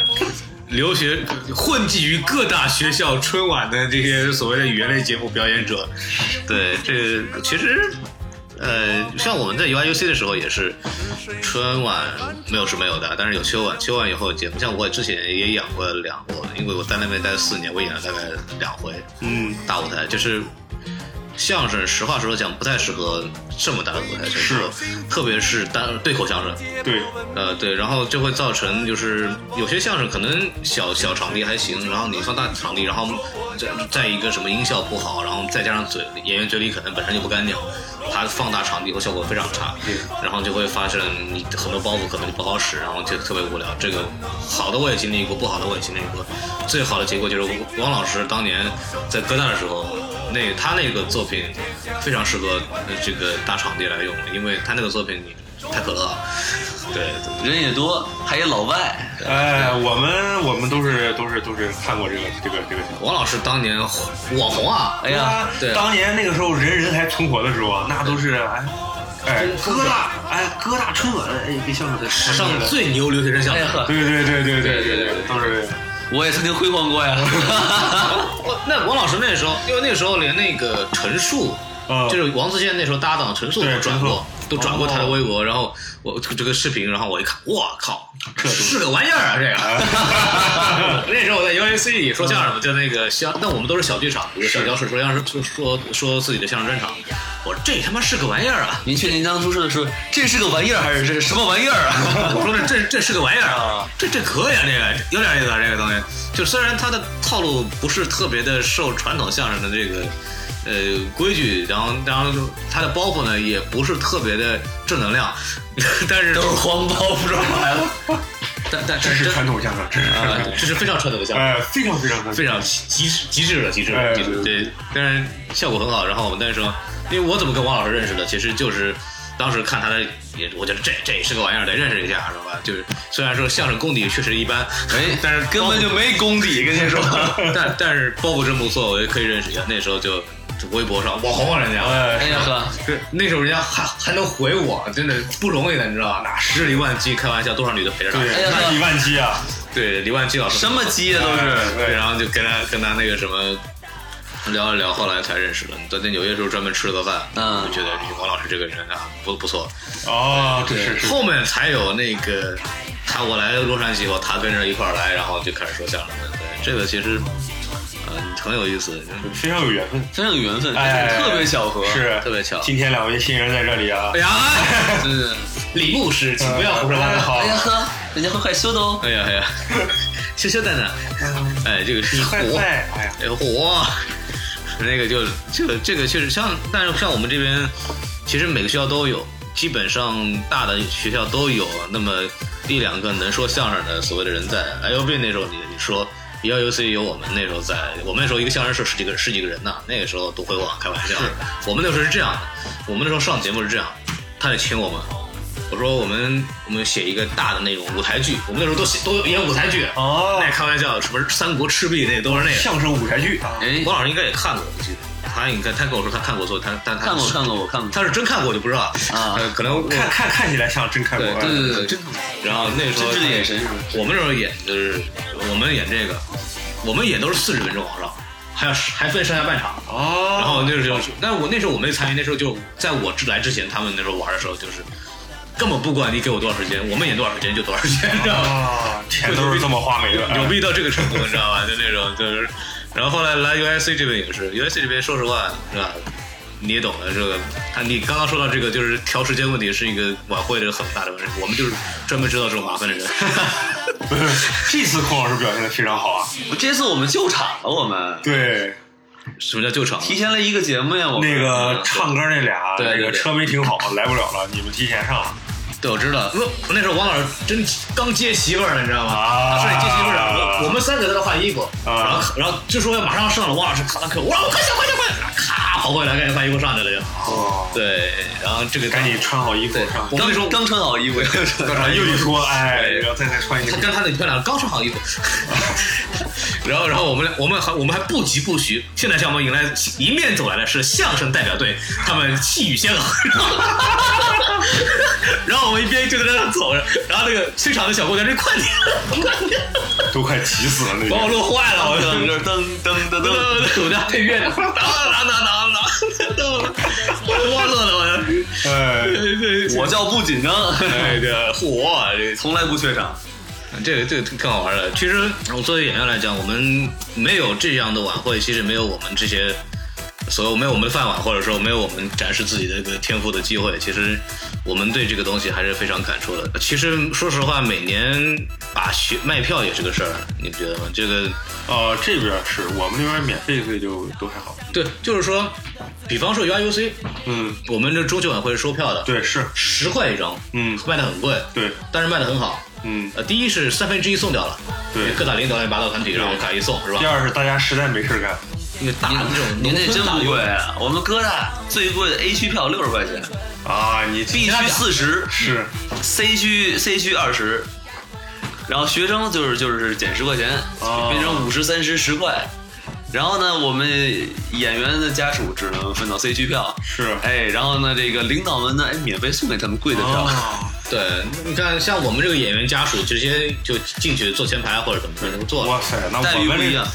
留学混迹于各大学校春晚的这些所谓的语言类节目表演者，对，这其实。呃，像我们在 UIUC 的时候也是，春晚没有是没有的，但是有秋晚，秋晚以后有节目。像我之前也演过两过，因为我在那边待了四年，我演了大概两回嗯，大舞台，就是相声，实话实说讲不太适合这么大的舞台承受，特别是单对口相声，对，呃，对，然后就会造成就是有些相声可能小小场地还行，然后你放大场地，然后再再一个什么音效不好，然后再加上嘴演员嘴里可能本身就不干净，它放大场地后效果非常差，然后就会发生你很多包袱可能就不好使，然后就特别无聊。这个好的我也经历过，不好的我也经历过，最好的结果就是汪老师当年在哥大的时候。那他那个作品非常适合呃这个大场地来用，因为他那个作品太可乐。了，对，人也多，还有老外，哎，我们我们都是都是都是看过这个这个这个。王老师当年网红啊，哎呀，对啊。当年那个时候人人还存活的时候啊，那都是哎，哎，风哥大，哎，哥大春晚，哎，别笑场，史上最牛留学生相声。对对对对对对对都是。我也曾经辉煌过呀。我 那王老师那时候，因为那时候连那个陈数，嗯。就是王自健那时候搭档陈数对都转过，都转过他的哦微博，然后我这个视频，然后我一看，我靠，这是个玩意儿啊，这个。那时候我在 UAC 里说相声，就那个小，那我们都是小剧场，小教室说相声，说说说自己的相声专场，我说这他妈是个玩意儿啊！您确定当初说的是这是个玩意儿还是这是什么玩意儿啊？我说这这这是个玩意儿啊，这这可以啊，这个有点意思啊，这个东西。就虽然他的套路不是特别的受传统相声的这个呃规矩，然后然后它的包袱呢也不是特别的正能量，但是都是黄包袱出来了。但但这是传统相声，这是啊，这是非常传统的相声。哎，非常非常传统非常极致极致的极致哎的极致的，对对，但是效果很好。然后我们那时候，因为我怎么跟王老师认识的，其实就是当时看他的，也我觉得这这也是个玩意儿，得认识一下，是吧？就是虽然说相声功底确实一般，哎，但是根本就没功底，跟您说。但但是包袱真不错，我也可以认识一下。那时候就就微博上网红啊，人家。哎哎呀呵，是那时候人家还还能回我，真的不容易的，你知道吧？那十里万机开玩笑，多少女的陪着他。那李万基啊，对，李万基老师什么鸡啊都是。对，然后就跟他跟他那个什么聊一聊，后来才认识的。在在纽约时候专门吃了个饭，嗯就觉得王老师这个人啊不不错。哦，对是是，后面才有那个他我来洛杉矶以后，他跟着一块儿来，然后就开始说相声了。对，这个其实呃很有意思，非常有缘分，非常有缘分，哎，特别巧合。是特别巧今天两位新人在这里啊哎，呀，对对对。李牧师，请不要胡说八道。好哎呀呵，人家会害羞的哦。哎呀哎呀，羞羞的呢。哎，这个是火。哎呀，哎火，那个就这个这个确实像，但是像我们这边，其实每个学校都有，基本上大的学校都有那么一两个能说相声的所谓的人在。哎呦喂那时候你你说 UC 有我们那时候在，我们那时候一个相声社十几个十几个人呢，那个时候都会往开玩笑。我们那时候是这样的，我们那时候上节目是这样，他得请我们。我说我们我们写一个大的那种舞台剧，我们那时候都写都演舞台剧，哦那开玩笑，什么三国赤壁那都是那个。相声舞台剧啊，哎，王老师应该也看过，我记得他应该他跟我说他看过，所以他但他看过看过，我看过。他是真看过我就不知道啊呃可能看看看起来像真看过，对对对真看过。然后那时候真的眼神是吧？我们那时候演就是我们演这个，我们演都是四十分钟往上，还要还分上下半场。哦，然后那时候，但是我那时候我没参与，那时候就在我来之前，他们那时候玩的时候就是根本不管你给我多少时间，我们演多少时间就多少时间，你知道吗？啊，钱都是这么花没的，牛逼到这个程度，你知道吧？就那种就是，然后后来来 UIC 这边也是，UIC 这边说实话是吧？你也懂的，这个他你刚刚说到这个就是调时间问题是一个晚会的很大的问题，我们就是专门知道这种麻烦的人。这次孔老师表现的非常好啊，这次我们救场了，我们对，什么叫救场？提前了一个节目呀，我们那个唱歌那俩，对对对那个车没停好，来不了了，你们提前上了，对，我知道。我，那时候王老师真刚接媳妇儿呢，你知道吗？啊是你接媳妇儿，我我们三个在那换衣服，啊然后然后就说要马上上了，王老师卡上课，我说快点快点快点，咔跑过来赶紧换衣服上去了就。哦，对，然后这个赶紧穿好衣服对上，我们那时候刚刚穿好衣服，啊又一说，哎，然后再再穿一个，他跟他的女朋友俩刚穿好衣服，然后然后我们俩我们还我们还不急不徐，现在向我们迎来迎面走来的是相声代表队，他们气宇轩昂，就在那走着，然后那个催场的小姑娘说快点快点，都快急死了那把我个，乐坏了，我噔就。噔噔噔噔噔，我家配乐呢，当当当当当，我我乐的我，哎，对我叫不紧张，哎这火这从来不怯场。这个这个更好玩了。其实我作为演员来讲，我们没有这样的晚会，其实没有我们这些所以没有我们的饭碗，或者说没有我们展示自己的一个天赋的机会。其实我们对这个东西还是非常感触的。其实说实话，每年把学卖票也是个事儿，你不觉得吗？这个呃，这边是我们那边免费，所以就都还好，对，就是说，比方说 UIUC，嗯，我们这中秋晚会是收票的，对，是，十块一张，嗯卖的很贵，对，但是卖的很好。嗯，呃，第一是三分之一送掉了，对各大领导乱七八糟团体，然后赶一送是吧第？二是大家实在没事儿干，那个大的这种您那真不贵啊！我们哥大最贵的 A 区票六十块钱啊，你，B 区四十是，C 区 C 区二十，然后学生就是就是减十块钱，哦变成五十、三十、十块，然后呢，我们演员的家属只能分到 C 区票，是哎，然后呢，这个领导们呢，哎，免费送给他们贵的票。哦对，你看像我们这个演员家属，直接就进去坐前排或者怎么着能坐。哇塞，那待我们这遇不一样，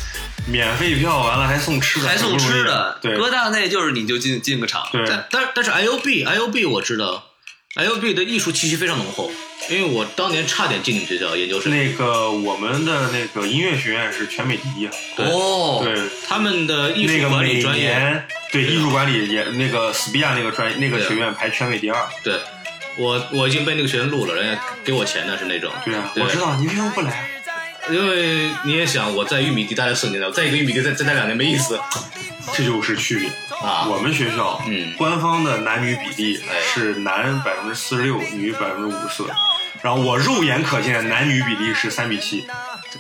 免费票完了还送吃的，还送吃的，对。哥大那就是你就进进个场，对，但但但是 I O B I O B 我知道，I O B 的艺术气息非常浓厚，因为我当年差点进你们学校研究生。那个我们的那个音乐学院是全美第一哦，对，他们的艺术管理专业，年对艺术管理也那个斯比亚那个专那个学院排全美第二，对。我我已经被那个学生录了，人家给我钱的是那种。对啊，我知道，你为什么不来？因为你也想我在玉米地待了四年了，我在一个玉米地再再待两年没意思这就是区别。啊。我们学校，嗯官方的男女比例哎是男百分之四十六，女百分之五十四。然后我肉眼可见的男女比例是三比七，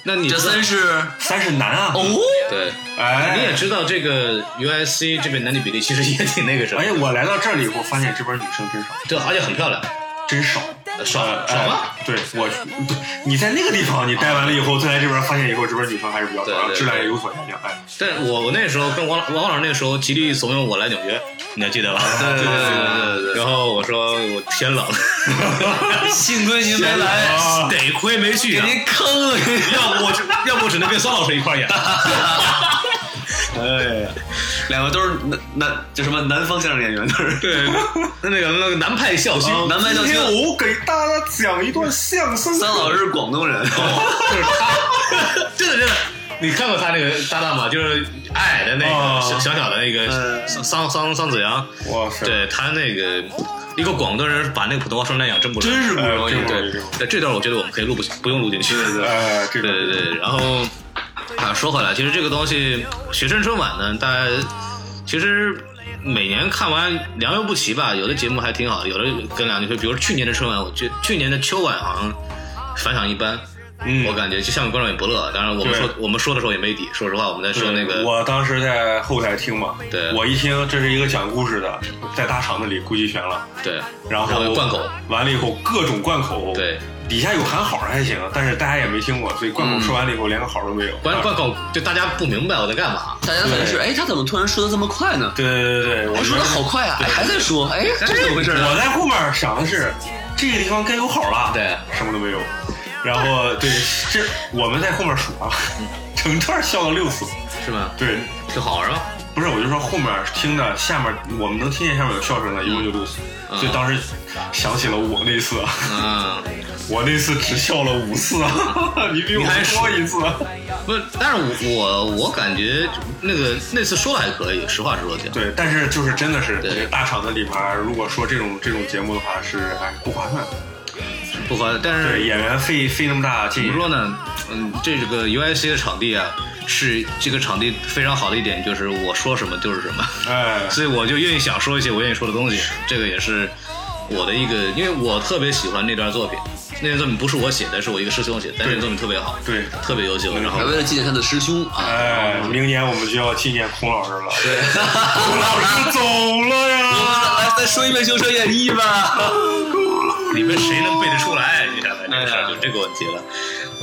那你知道三是三是男啊。哦，对，哎，你也知道这个 USC 这边男女比例其实也挺那个什么哎，且，我来到这里以后发现这边女生真少，对，而且很漂亮，真少。少呃少吗？哎对我，对你在那个地方，你待完了以后，再来这边发现以后，这边女生还是比较少，对对然后质量也有所下降。哎，但我我那时候跟王老王老师那时候极力怂恿我来纽约，你还记得吧？对对对对对对然后我说我天冷，幸亏您没来，啊得亏没去啊，给您坑了，要不我就要不我只能跟孙老师一块儿演。哎呀，两个都是南南就什么南方相声演员，都是对，那个那个南派笑星，南派笑星今天我给大家讲一段相声。桑老师是广东人，就是他，真的真的。你看过他那个搭档吗？就是矮的那哦个小小小的那个嗯桑桑桑子阳，哇塞，对他那个一个广东人把那个普通话说那样，真不容易真是不容易对这段我觉得我们可以录不不用录进去。对对对对对，然后啊，说回来，其实这个东西学生春晚呢，大家其实每年看完良莠不齐吧，有的节目还挺好，有的跟两句，比如去年的春晚，我觉去年的秋晚好像反响一般。嗯我感觉就下面观众也不乐，当然我们说我们说的时候也没底。说实话，我们在说那个，我当时在后台听嘛，对我一听这是一个讲故事的，在大场子里估计悬了，对，然后然后有贯口，完了以后各种灌口，对，底下有喊好还行，但是大家也没听过，所以贯口说完了以后连个好都没有。啊关贯口就大家不明白我在干嘛。大家可能是哎，他怎么突然说的这么快呢？对对对对，我哎，说的好快啊！哎，还在说，哎，这是怎么回事？我在后面想的是这个地方该有好了，对，什么都没有。然后对，这我们在后面数啊，整段笑了六次。是吗？对，挺好是吧？不是，我就说后面听着下面我们能听见下面有笑声的，一共就六次，嗯。所以当时想起了我那次，嗯，我那次只笑了五次，你比我还多一次。不是，但是我我我感觉那个那次说的还可以，实话实说讲。对，但是就是真的是大厂子里面，如果说这种这种节目的话，是哎不划算。不划算，但对，是演员费费那么大劲怎么，说呢？嗯，这个 UIC 的场地啊，是这个场地非常好的一点，就是我说什么就是什么，哎，所以我就愿意想说一些我愿意说的东西。这个也是我的一个，因为我特别喜欢那段作品，那段作品不是我写的，是我一个师兄写的，但段作品特别好，对。特别优秀。然后为了纪念他的师兄啊，哎，明年我们就要纪念孔老师了。对，孔老师走了呀！来再说一遍《修车演义》吧。里面谁能背得出来？你想想这个事儿就这个问题了。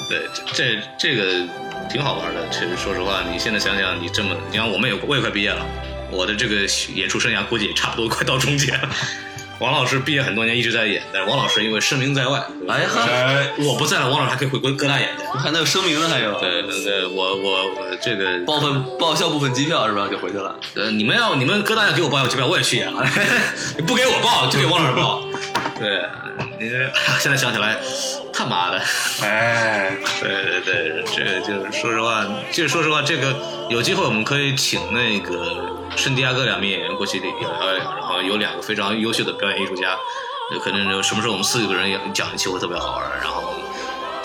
对，这这这个挺好玩的。其实说实话，你现在想想，你这么，你看我们也我也快毕业了，我的这个演出生涯估计也差不多快到终结了。王老师毕业很多年一直在演，但是王老师因为声名在外，哎呀呵，哎，我不在了，王老师还可以回归各大演的。还能有声名呢，还有对对对，我我我这个报份报销部分机票是吧？就回去了。呃，你们要你们各大要给我报销机票，我也去演了。你 不给我报，就给王老师报。对，你这 现在想起来，他妈的。哎，对对对，这个就是说实话，就是说实话，这个有机会我们可以请那个圣地亚哥两名演员过去聊聊一聊，然后有两个非常优秀的表演艺术家，有可能有什么时候我们四个人也讲一期会特别好玩。然后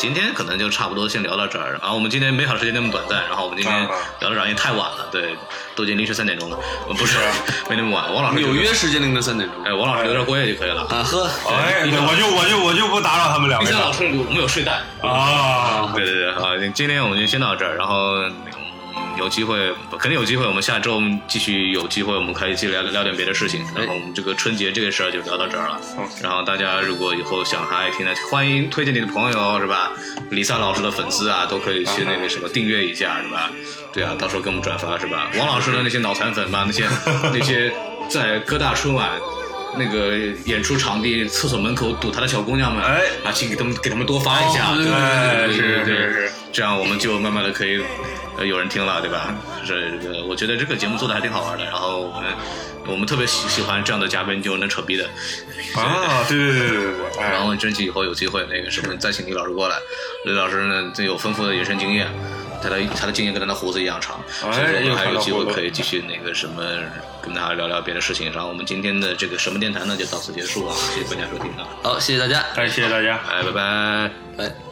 今天可能就差不多先聊到这儿，然后我们今天美好时间那么短暂，然后我们今天啊聊到这儿也太晚了，对，都已经凌晨三点钟了，呃不是没那么晚，王老师纽约时间凌晨三点钟。哎，王老师留点过夜就可以了。啊呵，哎，我就我就我就不打扰他们两个了冰箱老师我们有睡袋。啊。对对对，好，今天我们就先到这儿，然后嗯有机会肯定有机会，我们下周继续有机会，我们可以去聊聊点别的事情。然后我们这个春节这个事儿就聊到这儿了。然后大家如果以后想还爱听的，欢迎推荐你的朋友是吧？李萨老师的粉丝啊，都可以去那个什么订阅一下是吧？对啊，到时候给我们转发是吧？王老师的那些脑残粉吧，那些那些在各大春晚。那个演出场地厕所门口堵他的小姑娘们，哎。啊，请给他们给他们多发一下，哦对对哎对对是对是是，这样我们就慢慢的可以呃有人听了，对吧？这这个我觉得这个节目做的还挺好玩的，然后我们我们特别喜喜欢这样的嘉宾，就能扯逼的，啊，对对对然后争取以后有机会那个什么再请李老师过来，李老师呢这有丰富的人生经验。他的他的经验跟他的胡子一样长，哎所以说我们还有机会可以继续那个什么跟大家聊聊别的事情。然后我们今天的这个什么电台呢就到此结束啊，谢谢大家收听啊，好，谢谢大家，哎，谢谢大家。哎，拜拜。拜。